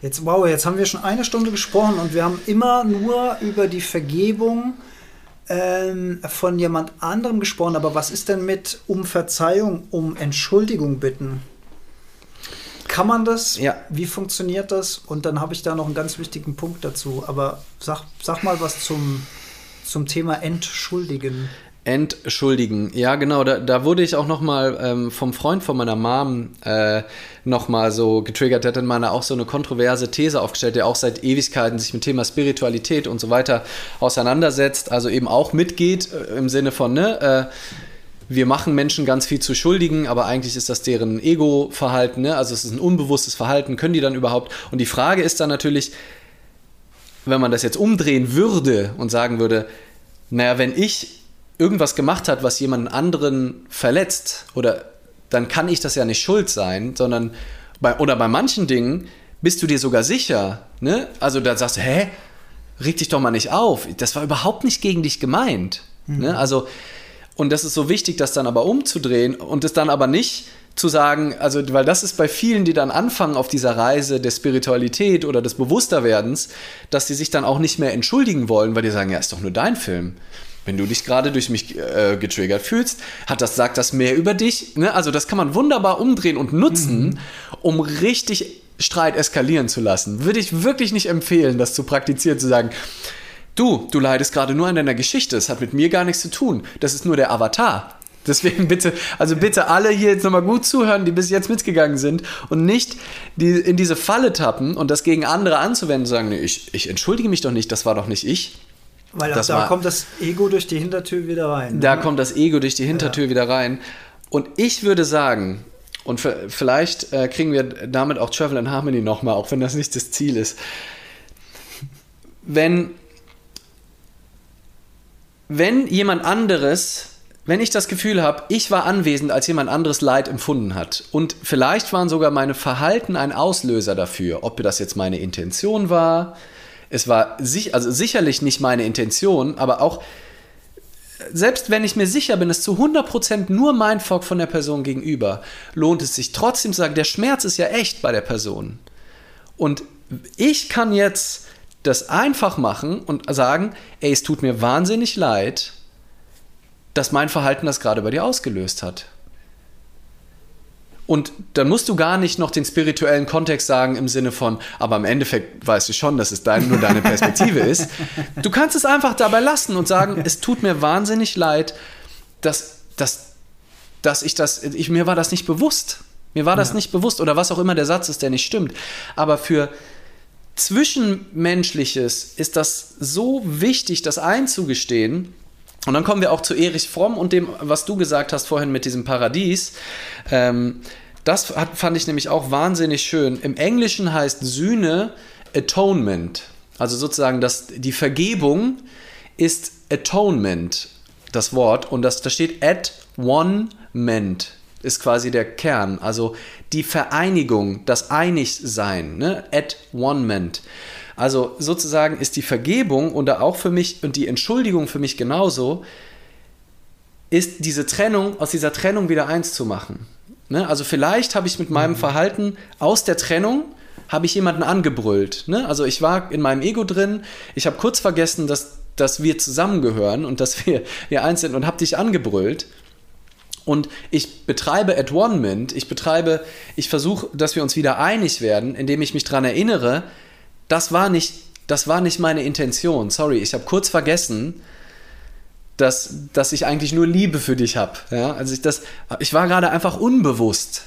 Jetzt, wow, jetzt haben wir schon eine Stunde gesprochen und wir haben immer nur über die Vergebung ähm, von jemand anderem gesprochen. Aber was ist denn mit um Verzeihung, um Entschuldigung bitten? Kann man das? Ja. Wie funktioniert das? Und dann habe ich da noch einen ganz wichtigen Punkt dazu. Aber sag, sag mal was zum, zum Thema Entschuldigen. Entschuldigen. Ja, genau. Da, da wurde ich auch noch mal ähm, vom Freund von meiner Mom äh, noch mal so getriggert. Der hat dann mal auch so eine kontroverse These aufgestellt, der auch seit Ewigkeiten sich mit Thema Spiritualität und so weiter auseinandersetzt. Also eben auch mitgeht äh, im Sinne von, ne, äh, wir machen Menschen ganz viel zu Schuldigen, aber eigentlich ist das deren Ego-Verhalten, ne? also es ist ein unbewusstes Verhalten, können die dann überhaupt? Und die Frage ist dann natürlich, wenn man das jetzt umdrehen würde und sagen würde, naja, wenn ich irgendwas gemacht hat, was jemanden anderen verletzt, oder dann kann ich das ja nicht schuld sein, sondern bei, oder bei manchen Dingen bist du dir sogar sicher, ne? Also da sagst du, hä, reg dich doch mal nicht auf, das war überhaupt nicht gegen dich gemeint. Ne? Mhm. Ne? Also und das ist so wichtig, das dann aber umzudrehen und es dann aber nicht zu sagen, also, weil das ist bei vielen, die dann anfangen auf dieser Reise der Spiritualität oder des Bewussterwerdens, dass sie sich dann auch nicht mehr entschuldigen wollen, weil die sagen, ja, ist doch nur dein Film. Wenn du dich gerade durch mich äh, getriggert fühlst, hat das, sagt das mehr über dich. Ne? Also das kann man wunderbar umdrehen und nutzen, mhm. um richtig Streit eskalieren zu lassen. Würde ich wirklich nicht empfehlen, das zu praktizieren, zu sagen, Du, du leidest gerade nur an deiner Geschichte. Es hat mit mir gar nichts zu tun. Das ist nur der Avatar. Deswegen bitte, also bitte alle hier jetzt nochmal gut zuhören, die bis jetzt mitgegangen sind und nicht die, in diese Falle tappen und das gegen andere anzuwenden und sagen, nee, ich, ich entschuldige mich doch nicht, das war doch nicht ich. Weil da war, kommt das Ego durch die Hintertür wieder rein. Da ne? kommt das Ego durch die Hintertür ja. wieder rein. Und ich würde sagen, und vielleicht äh, kriegen wir damit auch Travel in Harmony nochmal, auch wenn das nicht das Ziel ist. Wenn wenn jemand anderes, wenn ich das Gefühl habe, ich war anwesend, als jemand anderes Leid empfunden hat und vielleicht waren sogar meine Verhalten ein Auslöser dafür, ob das jetzt meine Intention war, es war sich, also sicherlich nicht meine Intention, aber auch selbst wenn ich mir sicher bin, es zu 100% nur mein Volk von der Person gegenüber, lohnt es sich trotzdem zu sagen, der Schmerz ist ja echt bei der Person. Und ich kann jetzt das einfach machen und sagen, ey, es tut mir wahnsinnig leid, dass mein Verhalten das gerade bei dir ausgelöst hat. Und dann musst du gar nicht noch den spirituellen Kontext sagen im Sinne von, aber im Endeffekt weißt du schon, dass es dein, nur deine Perspektive ist. Du kannst es einfach dabei lassen und sagen, es tut mir wahnsinnig leid, dass, dass, dass ich das, ich, mir war das nicht bewusst. Mir war das ja. nicht bewusst oder was auch immer der Satz ist, der nicht stimmt. Aber für, Zwischenmenschliches ist das so wichtig, das einzugestehen. Und dann kommen wir auch zu Erich Fromm und dem, was du gesagt hast vorhin mit diesem Paradies. Ähm, das fand ich nämlich auch wahnsinnig schön. Im Englischen heißt Sühne Atonement. Also sozusagen das, die Vergebung ist Atonement, das Wort. Und das, da steht at one ment ist quasi der Kern. Also die Vereinigung, das Einigsein, ne? at one-ment. Also sozusagen ist die Vergebung und auch für mich und die Entschuldigung für mich genauso, ist diese Trennung, aus dieser Trennung wieder eins zu machen. Ne? Also vielleicht habe ich mit meinem mhm. Verhalten aus der Trennung, habe ich jemanden angebrüllt. Ne? Also ich war in meinem Ego drin, ich habe kurz vergessen, dass, dass wir zusammengehören und dass wir, wir eins sind und habe dich angebrüllt. Und ich betreibe at one mint, ich betreibe, ich versuche, dass wir uns wieder einig werden, indem ich mich daran erinnere, das war nicht, das war nicht meine Intention. Sorry, ich habe kurz vergessen, dass, dass ich eigentlich nur Liebe für dich habe. Ja? Also ich, ich war gerade einfach unbewusst.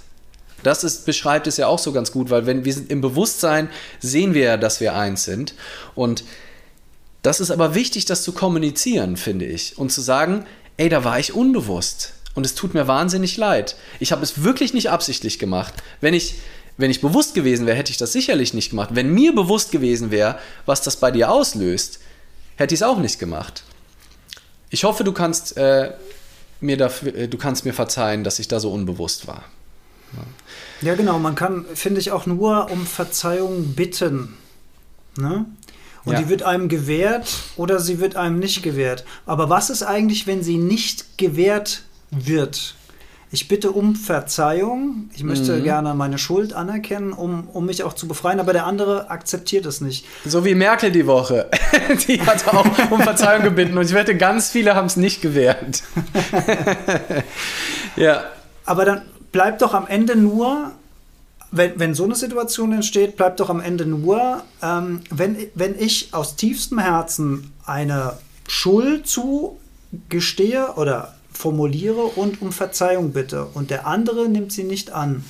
Das ist, beschreibt es ja auch so ganz gut, weil wenn wir sind im Bewusstsein, sehen wir ja, dass wir eins sind. Und das ist aber wichtig, das zu kommunizieren, finde ich. Und zu sagen, ey, da war ich unbewusst. Und es tut mir wahnsinnig leid. Ich habe es wirklich nicht absichtlich gemacht. Wenn ich, wenn ich bewusst gewesen wäre, hätte ich das sicherlich nicht gemacht. Wenn mir bewusst gewesen wäre, was das bei dir auslöst, hätte ich es auch nicht gemacht. Ich hoffe, du kannst, äh, mir dafür, äh, du kannst mir verzeihen, dass ich da so unbewusst war. Ja, ja genau. Man kann, finde ich, auch nur um Verzeihung bitten. Ne? Und Ja. die wird einem gewährt oder sie wird einem nicht gewährt. Aber was ist eigentlich, wenn sie nicht gewährt wird? Ich bitte um Verzeihung. Ich möchte Mhm. gerne meine Schuld anerkennen, um, um mich auch zu befreien. Aber der andere akzeptiert es nicht. So wie Merkel die Woche. Die hat auch um Verzeihung gebeten und ich wette, ganz viele haben es nicht gewährt. ja. Aber dann bleibt doch am Ende nur, wenn, wenn so eine Situation entsteht, bleibt doch am Ende nur, ähm, wenn, wenn ich aus tiefstem Herzen eine Schuld zugestehe oder formuliere und um Verzeihung bitte und der andere nimmt sie nicht an,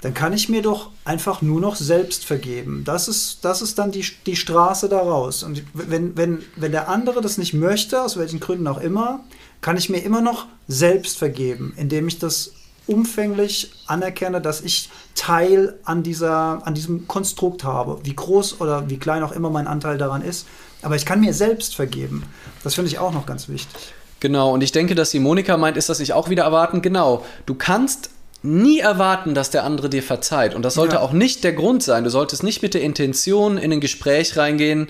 dann kann ich mir doch einfach nur noch selbst vergeben. Das ist, das ist dann die, die Straße daraus. Und wenn, wenn, wenn der andere das nicht möchte, aus welchen Gründen auch immer, kann ich mir immer noch selbst vergeben, indem ich das umfänglich anerkenne, dass ich Teil an, dieser, an diesem Konstrukt habe. Wie groß oder wie klein auch immer mein Anteil daran ist. Aber ich kann mir selbst vergeben. Das finde ich auch noch ganz wichtig. Genau, und ich denke, dass die Monika meint, ist das nicht auch wieder erwarten? Genau, du kannst nie erwarten, dass der andere dir verzeiht. Und das sollte Ja. auch nicht der Grund sein. Du solltest nicht mit der Intention in ein Gespräch reingehen.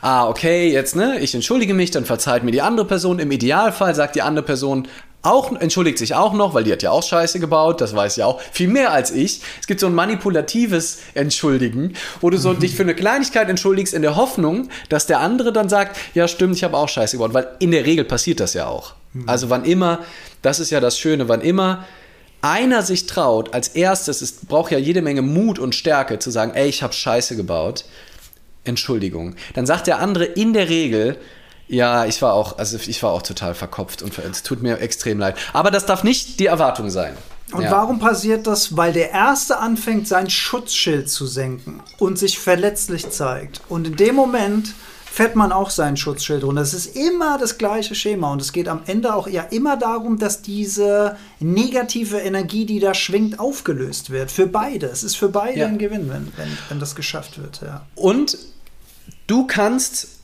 Ah, okay, jetzt, ne, ich entschuldige mich, dann verzeiht mir die andere Person. Im Idealfall sagt die andere Person auch, entschuldigt sich auch noch, weil die hat ja auch Scheiße gebaut, das weiß ja auch viel mehr als ich. Es gibt so ein manipulatives Entschuldigen, wo du so dich für eine Kleinigkeit entschuldigst in der Hoffnung, dass der andere dann sagt, ja stimmt, ich habe auch Scheiße gebaut, weil in der Regel passiert das ja auch. Also wann immer, das ist ja das Schöne, wann immer einer sich traut, als erstes, es braucht ja jede Menge Mut und Stärke zu sagen, ey, ich habe Scheiße gebaut, Entschuldigung. Dann sagt der andere in der Regel, ja, ich war auch, also ich war auch total verkopft und es tut mir extrem leid. Aber das darf nicht die Erwartung sein. Und ja. warum passiert das? Weil der Erste anfängt, sein Schutzschild zu senken und sich verletzlich zeigt. Und in dem Moment fährt man auch sein Schutzschild runter. Es ist immer das gleiche Schema und es geht am Ende auch ja immer darum, dass diese negative Energie, die da schwingt, aufgelöst wird. Für beide. Es ist für beide Ja. ein Gewinn, wenn, wenn, wenn das geschafft wird. Ja. Und du kannst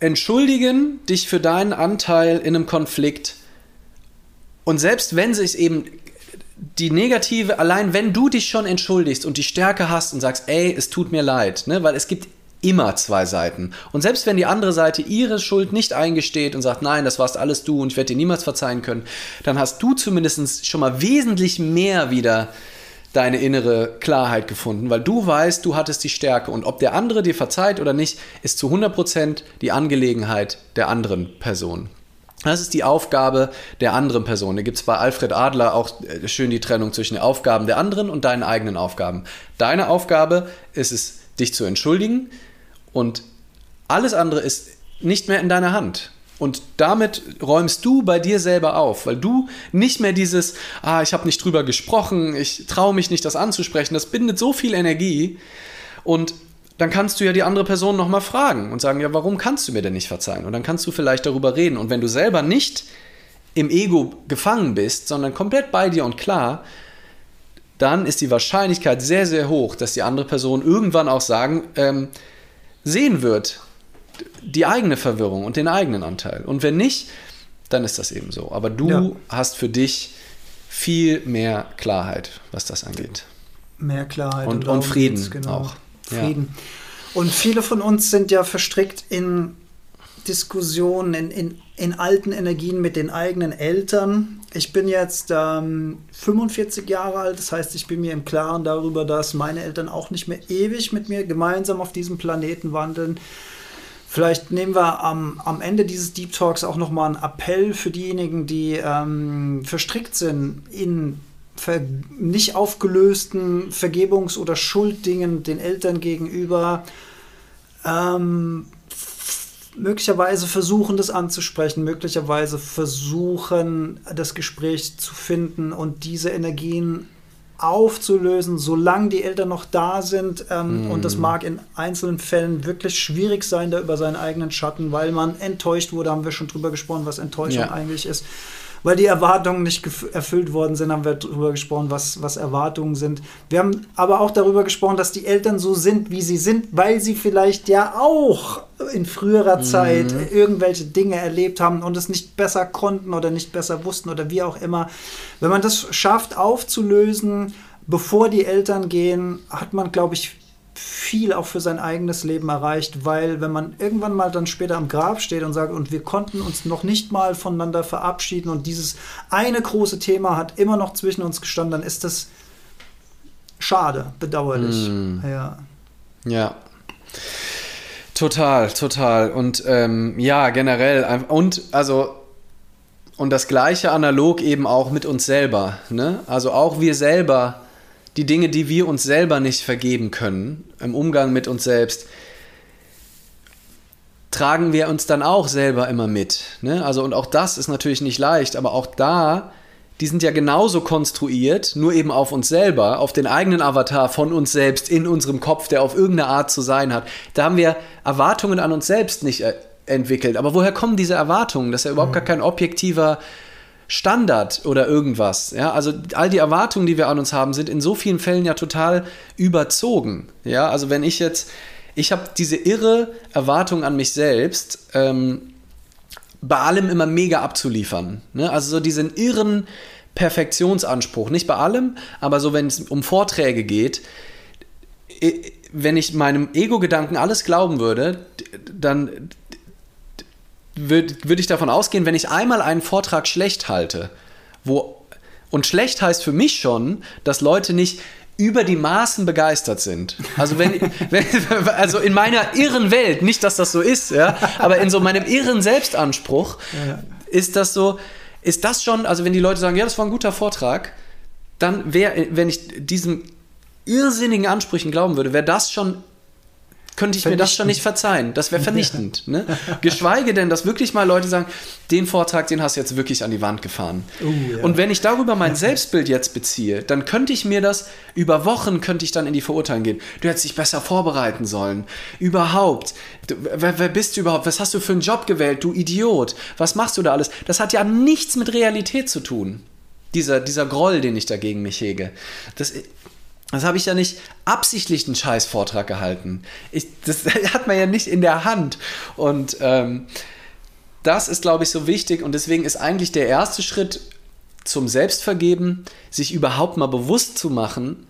entschuldigen dich für deinen Anteil in einem Konflikt. Und selbst wenn sich eben die negative, allein wenn du dich schon entschuldigst und die Stärke hast und sagst, ey, es tut mir leid, ne, weil es gibt immer zwei Seiten. Und selbst wenn die andere Seite ihre Schuld nicht eingesteht und sagt, nein, das warst alles du und ich werde dir niemals verzeihen können, dann hast du zumindest schon mal wesentlich mehr wieder deine innere Klarheit gefunden, weil du weißt, du hattest die Stärke und ob der andere dir verzeiht oder nicht, ist zu 100% die Angelegenheit der anderen Person. Das ist die Aufgabe der anderen Person. Da gibt es bei Alfred Adler auch äh, schön die Trennung zwischen den Aufgaben der anderen und deinen eigenen Aufgaben. Deine Aufgabe ist es, dich zu entschuldigen und alles andere ist nicht mehr in deiner Hand. Und damit räumst du bei dir selber auf, weil du nicht mehr dieses, ah, ich habe nicht drüber gesprochen, ich traue mich nicht, das anzusprechen, das bindet so viel Energie. Und dann kannst du ja die andere Person nochmal fragen und sagen, ja, warum kannst du mir denn nicht verzeihen? Und dann kannst du vielleicht darüber reden. Und wenn du selber nicht im Ego gefangen bist, sondern komplett bei dir und klar, dann ist die Wahrscheinlichkeit sehr, sehr hoch, dass die andere Person irgendwann auch sagen, ähm, sehen wird, die eigene Verwirrung und den eigenen Anteil. Und wenn nicht, dann ist das eben so. Aber du Ja. hast für dich viel mehr Klarheit, was das angeht. Mehr Klarheit Und- darum und Frieden genau. auch. Ja. Frieden. Und viele von uns sind ja verstrickt in Diskussionen, in, in, in alten Energien mit den eigenen Eltern. Ich bin jetzt ähm, 45 Jahre alt, das heißt, ich bin mir im Klaren darüber, dass meine Eltern auch nicht mehr ewig mit mir gemeinsam auf diesem Planeten wandeln. Vielleicht nehmen wir am, am Ende dieses Deep Talks auch nochmal einen Appell für diejenigen, die ähm, verstrickt sind in nicht aufgelösten Vergebungs- oder Schulddingen den Eltern gegenüber. Ähm, möglicherweise versuchen, das anzusprechen, möglicherweise versuchen, das Gespräch zu finden und diese Energien aufzulösen, solange die Eltern noch da sind. Ähm, Und das mag in einzelnen Fällen wirklich schwierig sein, da über seinen eigenen Schatten, weil man enttäuscht wurde, haben wir schon drüber gesprochen, was Enttäuschung Ja. eigentlich ist. Weil die Erwartungen nicht erfüllt worden sind, haben wir darüber gesprochen, was, was Erwartungen sind. Wir haben aber auch darüber gesprochen, dass die Eltern so sind, wie sie sind, weil sie vielleicht ja auch in früherer Zeit irgendwelche Dinge erlebt haben und es nicht besser konnten oder nicht besser wussten oder wie auch immer. Wenn man das schafft aufzulösen, bevor die Eltern gehen, hat man, glaube ich, viel auch für sein eigenes Leben erreicht, weil wenn man irgendwann mal dann später am Grab steht und sagt, und wir konnten uns noch nicht mal voneinander verabschieden und dieses eine große Thema hat immer noch zwischen uns gestanden, dann ist das schade, bedauerlich. Mm. Ja. Ja. Total, total. Und ähm, ja, generell. Und also, und das gleiche analog eben auch mit uns selber. Ne? Also auch wir selber die Dinge, die wir uns selber nicht vergeben können, im Umgang mit uns selbst, tragen wir uns dann auch selber immer mit. Ne? Also, und auch das ist natürlich nicht leicht, aber auch da, die sind ja genauso konstruiert, nur eben auf uns selber, auf den eigenen Avatar von uns selbst in unserem Kopf, der auf irgendeine Art zu sein hat. Da haben wir Erwartungen an uns selbst nicht äh, entwickelt. Aber woher kommen diese Erwartungen? Das ist ja überhaupt gar kein objektiver Standard oder irgendwas. Ja, also all die Erwartungen, die wir an uns haben, sind in so vielen Fällen ja total überzogen. Ja, also wenn ich jetzt, ich habe diese irre Erwartung an mich selbst, ähm, bei allem immer mega abzuliefern. Ne? Also so diesen irren Perfektionsanspruch. Nicht bei allem, aber so, wenn es um Vorträge geht, wenn ich meinem Ego-Gedanken alles glauben würde, dann würde würd ich davon ausgehen, wenn ich einmal einen Vortrag schlecht halte, wo und schlecht heißt für mich schon, dass Leute nicht über die Maßen begeistert sind. Also wenn, wenn, also in meiner irren Welt, nicht, dass das so ist, ja, aber in so meinem irren Selbstanspruch ja. ist das so, ist das schon, also wenn die Leute sagen, ja, das war ein guter Vortrag, dann wäre, wenn ich diesen irrsinnigen Ansprüchen glauben würde, wäre das schon könnte ich mir das schon nicht verzeihen. Das wäre vernichtend. Ne? Geschweige denn, dass wirklich mal Leute sagen, den Vortrag, den hast du jetzt wirklich an die Wand gefahren. Uh, ja. Und wenn ich darüber mein Selbstbild jetzt beziehe, dann könnte ich mir das über Wochen könnte ich dann in die Verurteilung gehen. Du hättest dich besser vorbereiten sollen. Überhaupt. Du, wer, wer bist du überhaupt? Was hast du für einen Job gewählt? Du Idiot. Was machst du da alles? Das hat ja nichts mit Realität zu tun. Dieser, dieser Groll, den ich dagegen mich hege. Das, das habe ich ja nicht absichtlich einen Scheißvortrag gehalten. Ich, das hat man ja nicht in der Hand. Und ähm, das ist, glaube ich, so wichtig. Und deswegen ist eigentlich der erste Schritt zum Selbstvergeben, sich überhaupt mal bewusst zu machen,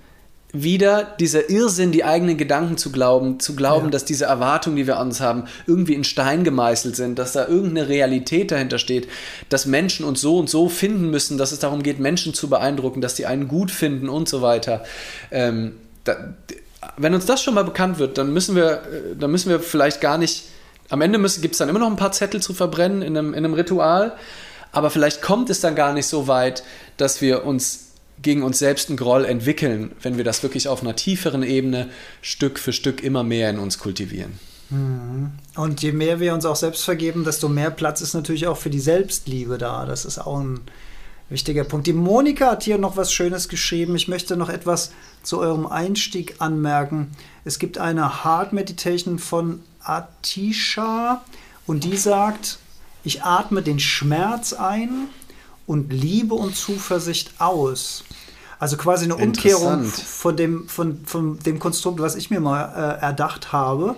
wieder dieser Irrsinn, die eigenen Gedanken zu glauben, zu glauben, ja. dass diese Erwartungen, die wir an uns haben, irgendwie in Stein gemeißelt sind, dass da irgendeine Realität dahinter steht, dass Menschen uns so und so finden müssen, dass es darum geht, Menschen zu beeindrucken, dass die einen gut finden und so weiter. Ähm, da, wenn uns das schon mal bekannt wird, dann müssen wir, äh, dann müssen wir vielleicht gar nicht, am Ende gibt es dann immer noch ein paar Zettel zu verbrennen in einem, in einem Ritual, aber vielleicht kommt es dann gar nicht so weit, dass wir uns gegen uns selbst einen Groll entwickeln, wenn wir das wirklich auf einer tieferen Ebene Stück für Stück immer mehr in uns kultivieren. Mhm. Und je mehr wir uns auch selbst vergeben, desto mehr Platz ist natürlich auch für die Selbstliebe da. Das ist auch ein wichtiger Punkt. Die Monika hat hier noch was Schönes geschrieben. Ich möchte noch etwas zu eurem Einstieg anmerken. Es gibt eine Heart Meditation von Atisha und die sagt, ich atme den Schmerz ein und Liebe und Zuversicht aus. Also quasi eine Umkehrung von dem, von, von dem Konstrukt, was ich mir mal äh, erdacht habe.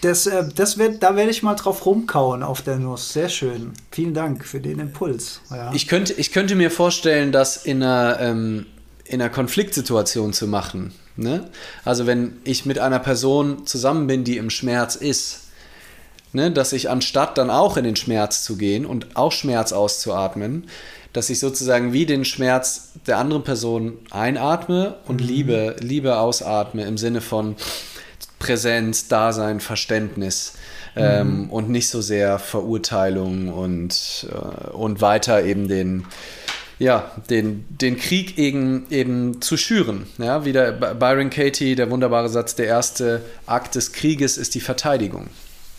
Das, äh, das wird, da werde ich mal drauf rumkauen auf der Nuss. Sehr schön. Vielen Dank für den Impuls. Ja. Ich, könnte, ich könnte mir vorstellen, das in einer, ähm, in einer Konfliktsituation zu machen. Ne? Also wenn ich mit einer Person zusammen bin, die im Schmerz ist, ne? dass ich anstatt dann auch in den Schmerz zu gehen und auch Schmerz auszuatmen, dass ich sozusagen wie den Schmerz der anderen Person einatme und mhm. Liebe, Liebe ausatme im Sinne von Präsenz, Dasein, Verständnis. Ähm, mhm. und nicht so sehr Verurteilung und, äh, und weiter eben den, ja, den, den Krieg eben, eben zu schüren. Ja, wie der Byron Katie, der wunderbare Satz, der erste Akt des Krieges ist die Verteidigung.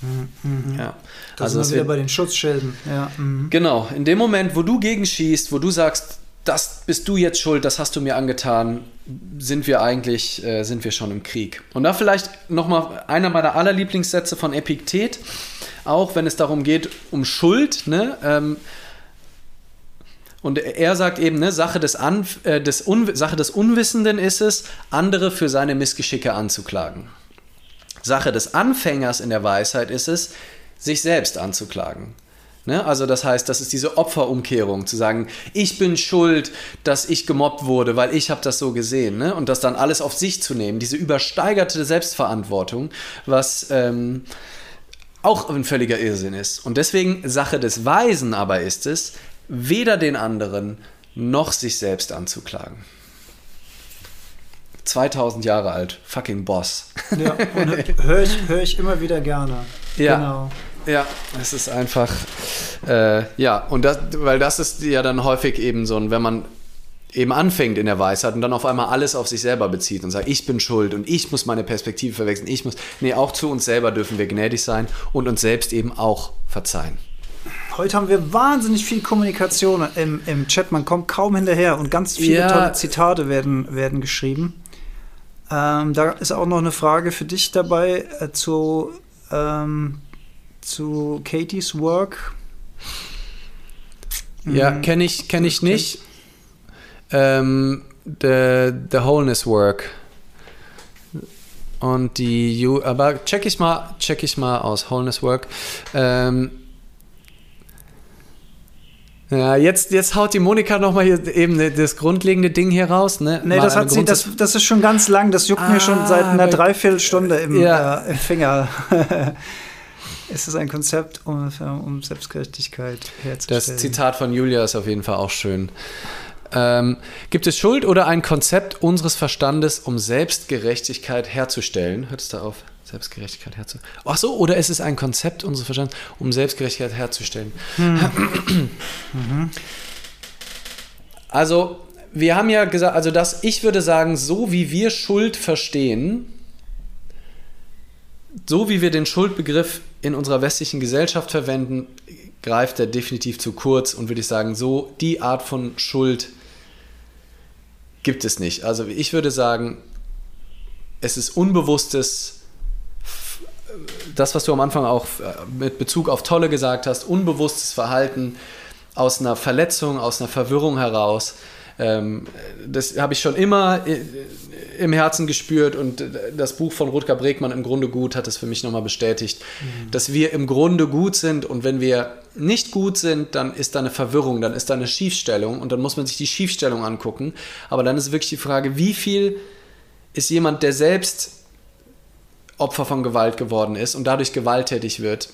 Mhm. Ja. Da also sind wir wieder bei den Schutzschilden. Ja. Mhm. Genau, in dem Moment, wo du gegenschießt, wo du sagst, das bist du jetzt schuld, das hast du mir angetan, sind wir eigentlich, äh, sind wir schon im Krieg. Und da vielleicht nochmal einer meiner allerlieblingssätze von Epiktet, auch wenn es darum geht, um Schuld, ne? Ähm, und er sagt eben, ne, Sache, des An äh, des Sache des Unwissenden ist es, andere für seine Missgeschicke anzuklagen. Sache des Anfängers in der Weisheit ist es, sich selbst anzuklagen. Ne? Also das heißt, das ist diese Opferumkehrung, zu sagen, ich bin schuld, dass ich gemobbt wurde, weil ich habe das so gesehen. Ne? Und das dann alles auf sich zu nehmen, diese übersteigerte Selbstverantwortung, was ähm, auch ein völliger Irrsinn ist. Und deswegen Sache des Weisen aber ist es, weder den anderen noch sich selbst anzuklagen. 2000 Jahre alt, fucking Boss. Ja, und höre ich, hör ich immer wieder gerne. Ja. Genau. Ja, es ist einfach, äh, ja, und das, weil das ist ja dann häufig eben so, wenn man eben anfängt in der Weisheit und dann auf einmal alles auf sich selber bezieht und sagt, ich bin schuld und ich muss meine Perspektive verwechseln, ich muss, nee, auch zu uns selber dürfen wir gnädig sein und uns selbst eben auch verzeihen. Heute haben wir wahnsinnig viel Kommunikation im, im Chat, man kommt kaum hinterher und ganz viele ja. tolle Zitate werden, werden geschrieben. Ähm, da ist auch noch eine Frage für dich dabei äh, zu, ähm, zu Katie's Work. Ja, mhm. kenne ich, kenn ich nicht. Ähm, the, the Wholeness Work. Und die, aber check ich mal, check ich mal aus Wholeness Work. Ähm, ja, jetzt, jetzt haut die Monika nochmal hier eben das grundlegende Ding hier raus. Ne? Nee, das, hat sie, das, das ist schon ganz lang. Das juckt ah, mir schon seit einer Dreiviertelstunde im, ja. äh, im Finger. es ist ein Konzept, um, um Selbstgerechtigkeit herzustellen. Das Zitat von Julia ist auf jeden Fall auch schön. Ähm, gibt es Schuld oder ein Konzept unseres Verstandes, um Selbstgerechtigkeit herzustellen? Hört es da auf? Selbstgerechtigkeit herzustellen. Ach so, oder ist es ein Konzept unseres Verstandes, um Selbstgerechtigkeit herzustellen? Hm. Also, wir haben ja gesagt, also das, ich würde sagen, so wie wir Schuld verstehen, so wie wir den Schuldbegriff in unserer westlichen Gesellschaft verwenden, greift er definitiv zu kurz und würde ich sagen, so die Art von Schuld gibt es nicht. Also ich würde sagen, es ist unbewusstes das, was du am Anfang auch äh, mit Bezug auf Tolle gesagt hast, unbewusstes Verhalten aus einer Verletzung, aus einer Verwirrung heraus. Ähm, das habe ich schon immer äh, im Herzen gespürt und das Buch von Rutger Bregmann im Grunde gut hat es für mich nochmal bestätigt, mhm. dass wir im Grunde gut sind und wenn wir nicht gut sind, dann ist da eine Verwirrung, dann ist da eine Schiefstellung und dann muss man sich die Schiefstellung angucken. Aber dann ist wirklich die Frage, wie viel ist jemand, der selbst Opfer von Gewalt geworden ist und dadurch gewalttätig wird,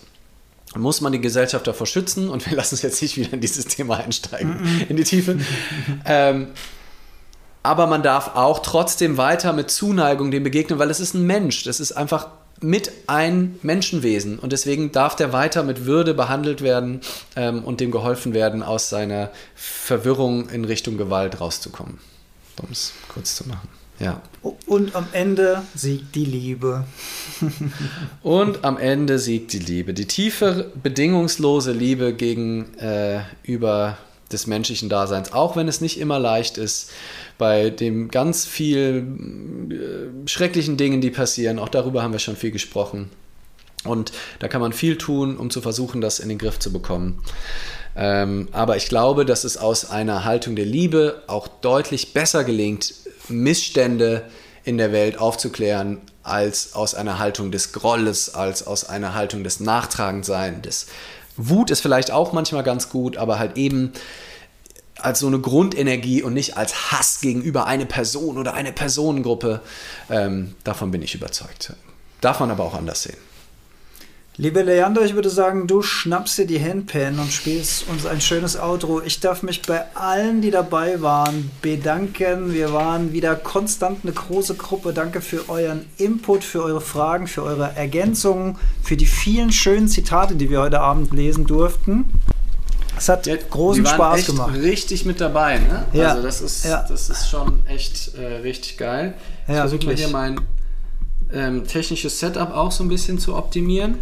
muss man die Gesellschaft davor schützen und wir lassen uns jetzt nicht wieder in dieses Thema einsteigen, in die Tiefe. ähm, aber man darf auch trotzdem weiter mit Zuneigung dem begegnen, weil es ist ein Mensch, das ist einfach mit ein Menschenwesen und deswegen darf der weiter mit Würde behandelt werden ähm, und dem geholfen werden, aus seiner Verwirrung in Richtung Gewalt rauszukommen. Um es kurz zu machen. Ja. Und am Ende siegt die Liebe. Und am Ende siegt die Liebe. Die tiefe, bedingungslose Liebe gegenüber äh, des menschlichen Daseins, auch wenn es nicht immer leicht ist, bei dem ganz viel äh, schrecklichen Dingen, die passieren, auch darüber haben wir schon viel gesprochen. Und da kann man viel tun, um zu versuchen, das in den Griff zu bekommen. Ähm, aber ich glaube, dass es aus einer Haltung der Liebe auch deutlich besser gelingt, Missstände in der Welt aufzuklären, als aus einer Haltung des Grolles, als aus einer Haltung des Nachtragendseins. Des Wut ist vielleicht auch manchmal ganz gut, aber halt eben als so eine Grundenergie und nicht als Hass gegenüber eine Person oder eine Personengruppe. Ähm, davon bin ich überzeugt. Darf man aber auch anders sehen. Liebe Leander, ich würde sagen, du schnappst dir die Handpan und spielst uns ein schönes Outro. Ich darf mich bei allen, die dabei waren, bedanken. Wir waren wieder konstant eine große Gruppe. Danke für euren Input, für eure Fragen, für eure Ergänzungen, für die vielen schönen Zitate, die wir heute Abend lesen durften. Es hat ja, großen Spaß echt gemacht. Richtig mit dabei, ne? Ja. Also das ist, ja. das ist schon echt äh, richtig geil. Ich ja, versuche hier mein ähm, technisches Setup auch so ein bisschen zu optimieren.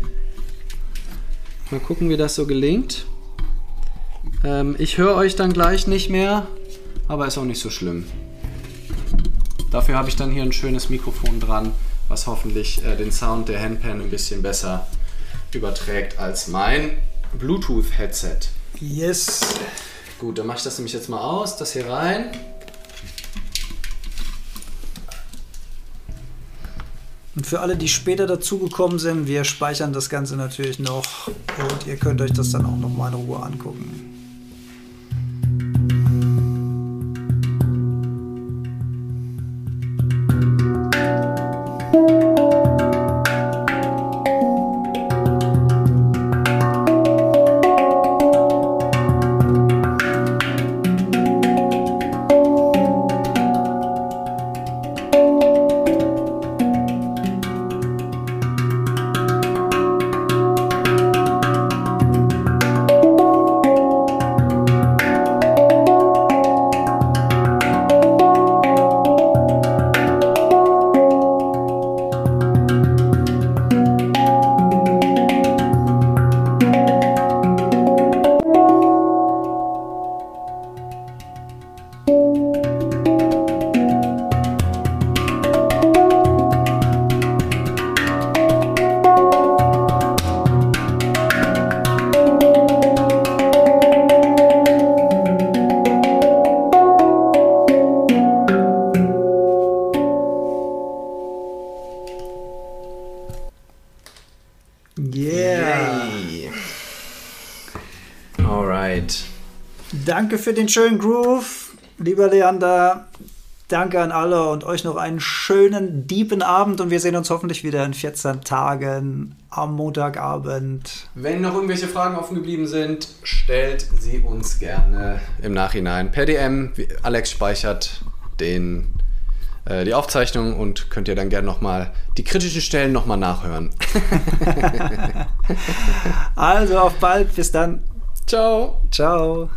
Mal gucken, wie das so gelingt. Ähm, ich höre euch dann gleich nicht mehr, aber ist auch nicht so schlimm. Dafür habe ich dann hier ein schönes Mikrofon dran, was hoffentlich äh, den Sound der Handpan ein bisschen besser überträgt als mein Bluetooth-Headset. Yes. Gut, dann mache ich das nämlich jetzt mal aus, das hier rein. Und für alle, die später dazugekommen sind, wir speichern das Ganze natürlich noch und ihr könnt euch das dann auch noch mal in Ruhe angucken. Danke für den schönen Groove, lieber Leander. Danke an alle und euch noch einen schönen, diepen Abend und wir sehen uns hoffentlich wieder in 14 Tagen am Montagabend. Wenn noch irgendwelche Fragen offen geblieben sind, stellt sie uns gerne im Nachhinein per DM. Alex speichert den, äh, die Aufzeichnung und könnt ihr dann gerne nochmal die kritischen Stellen nochmal nachhören. also auf bald, bis dann. Ciao. Ciao.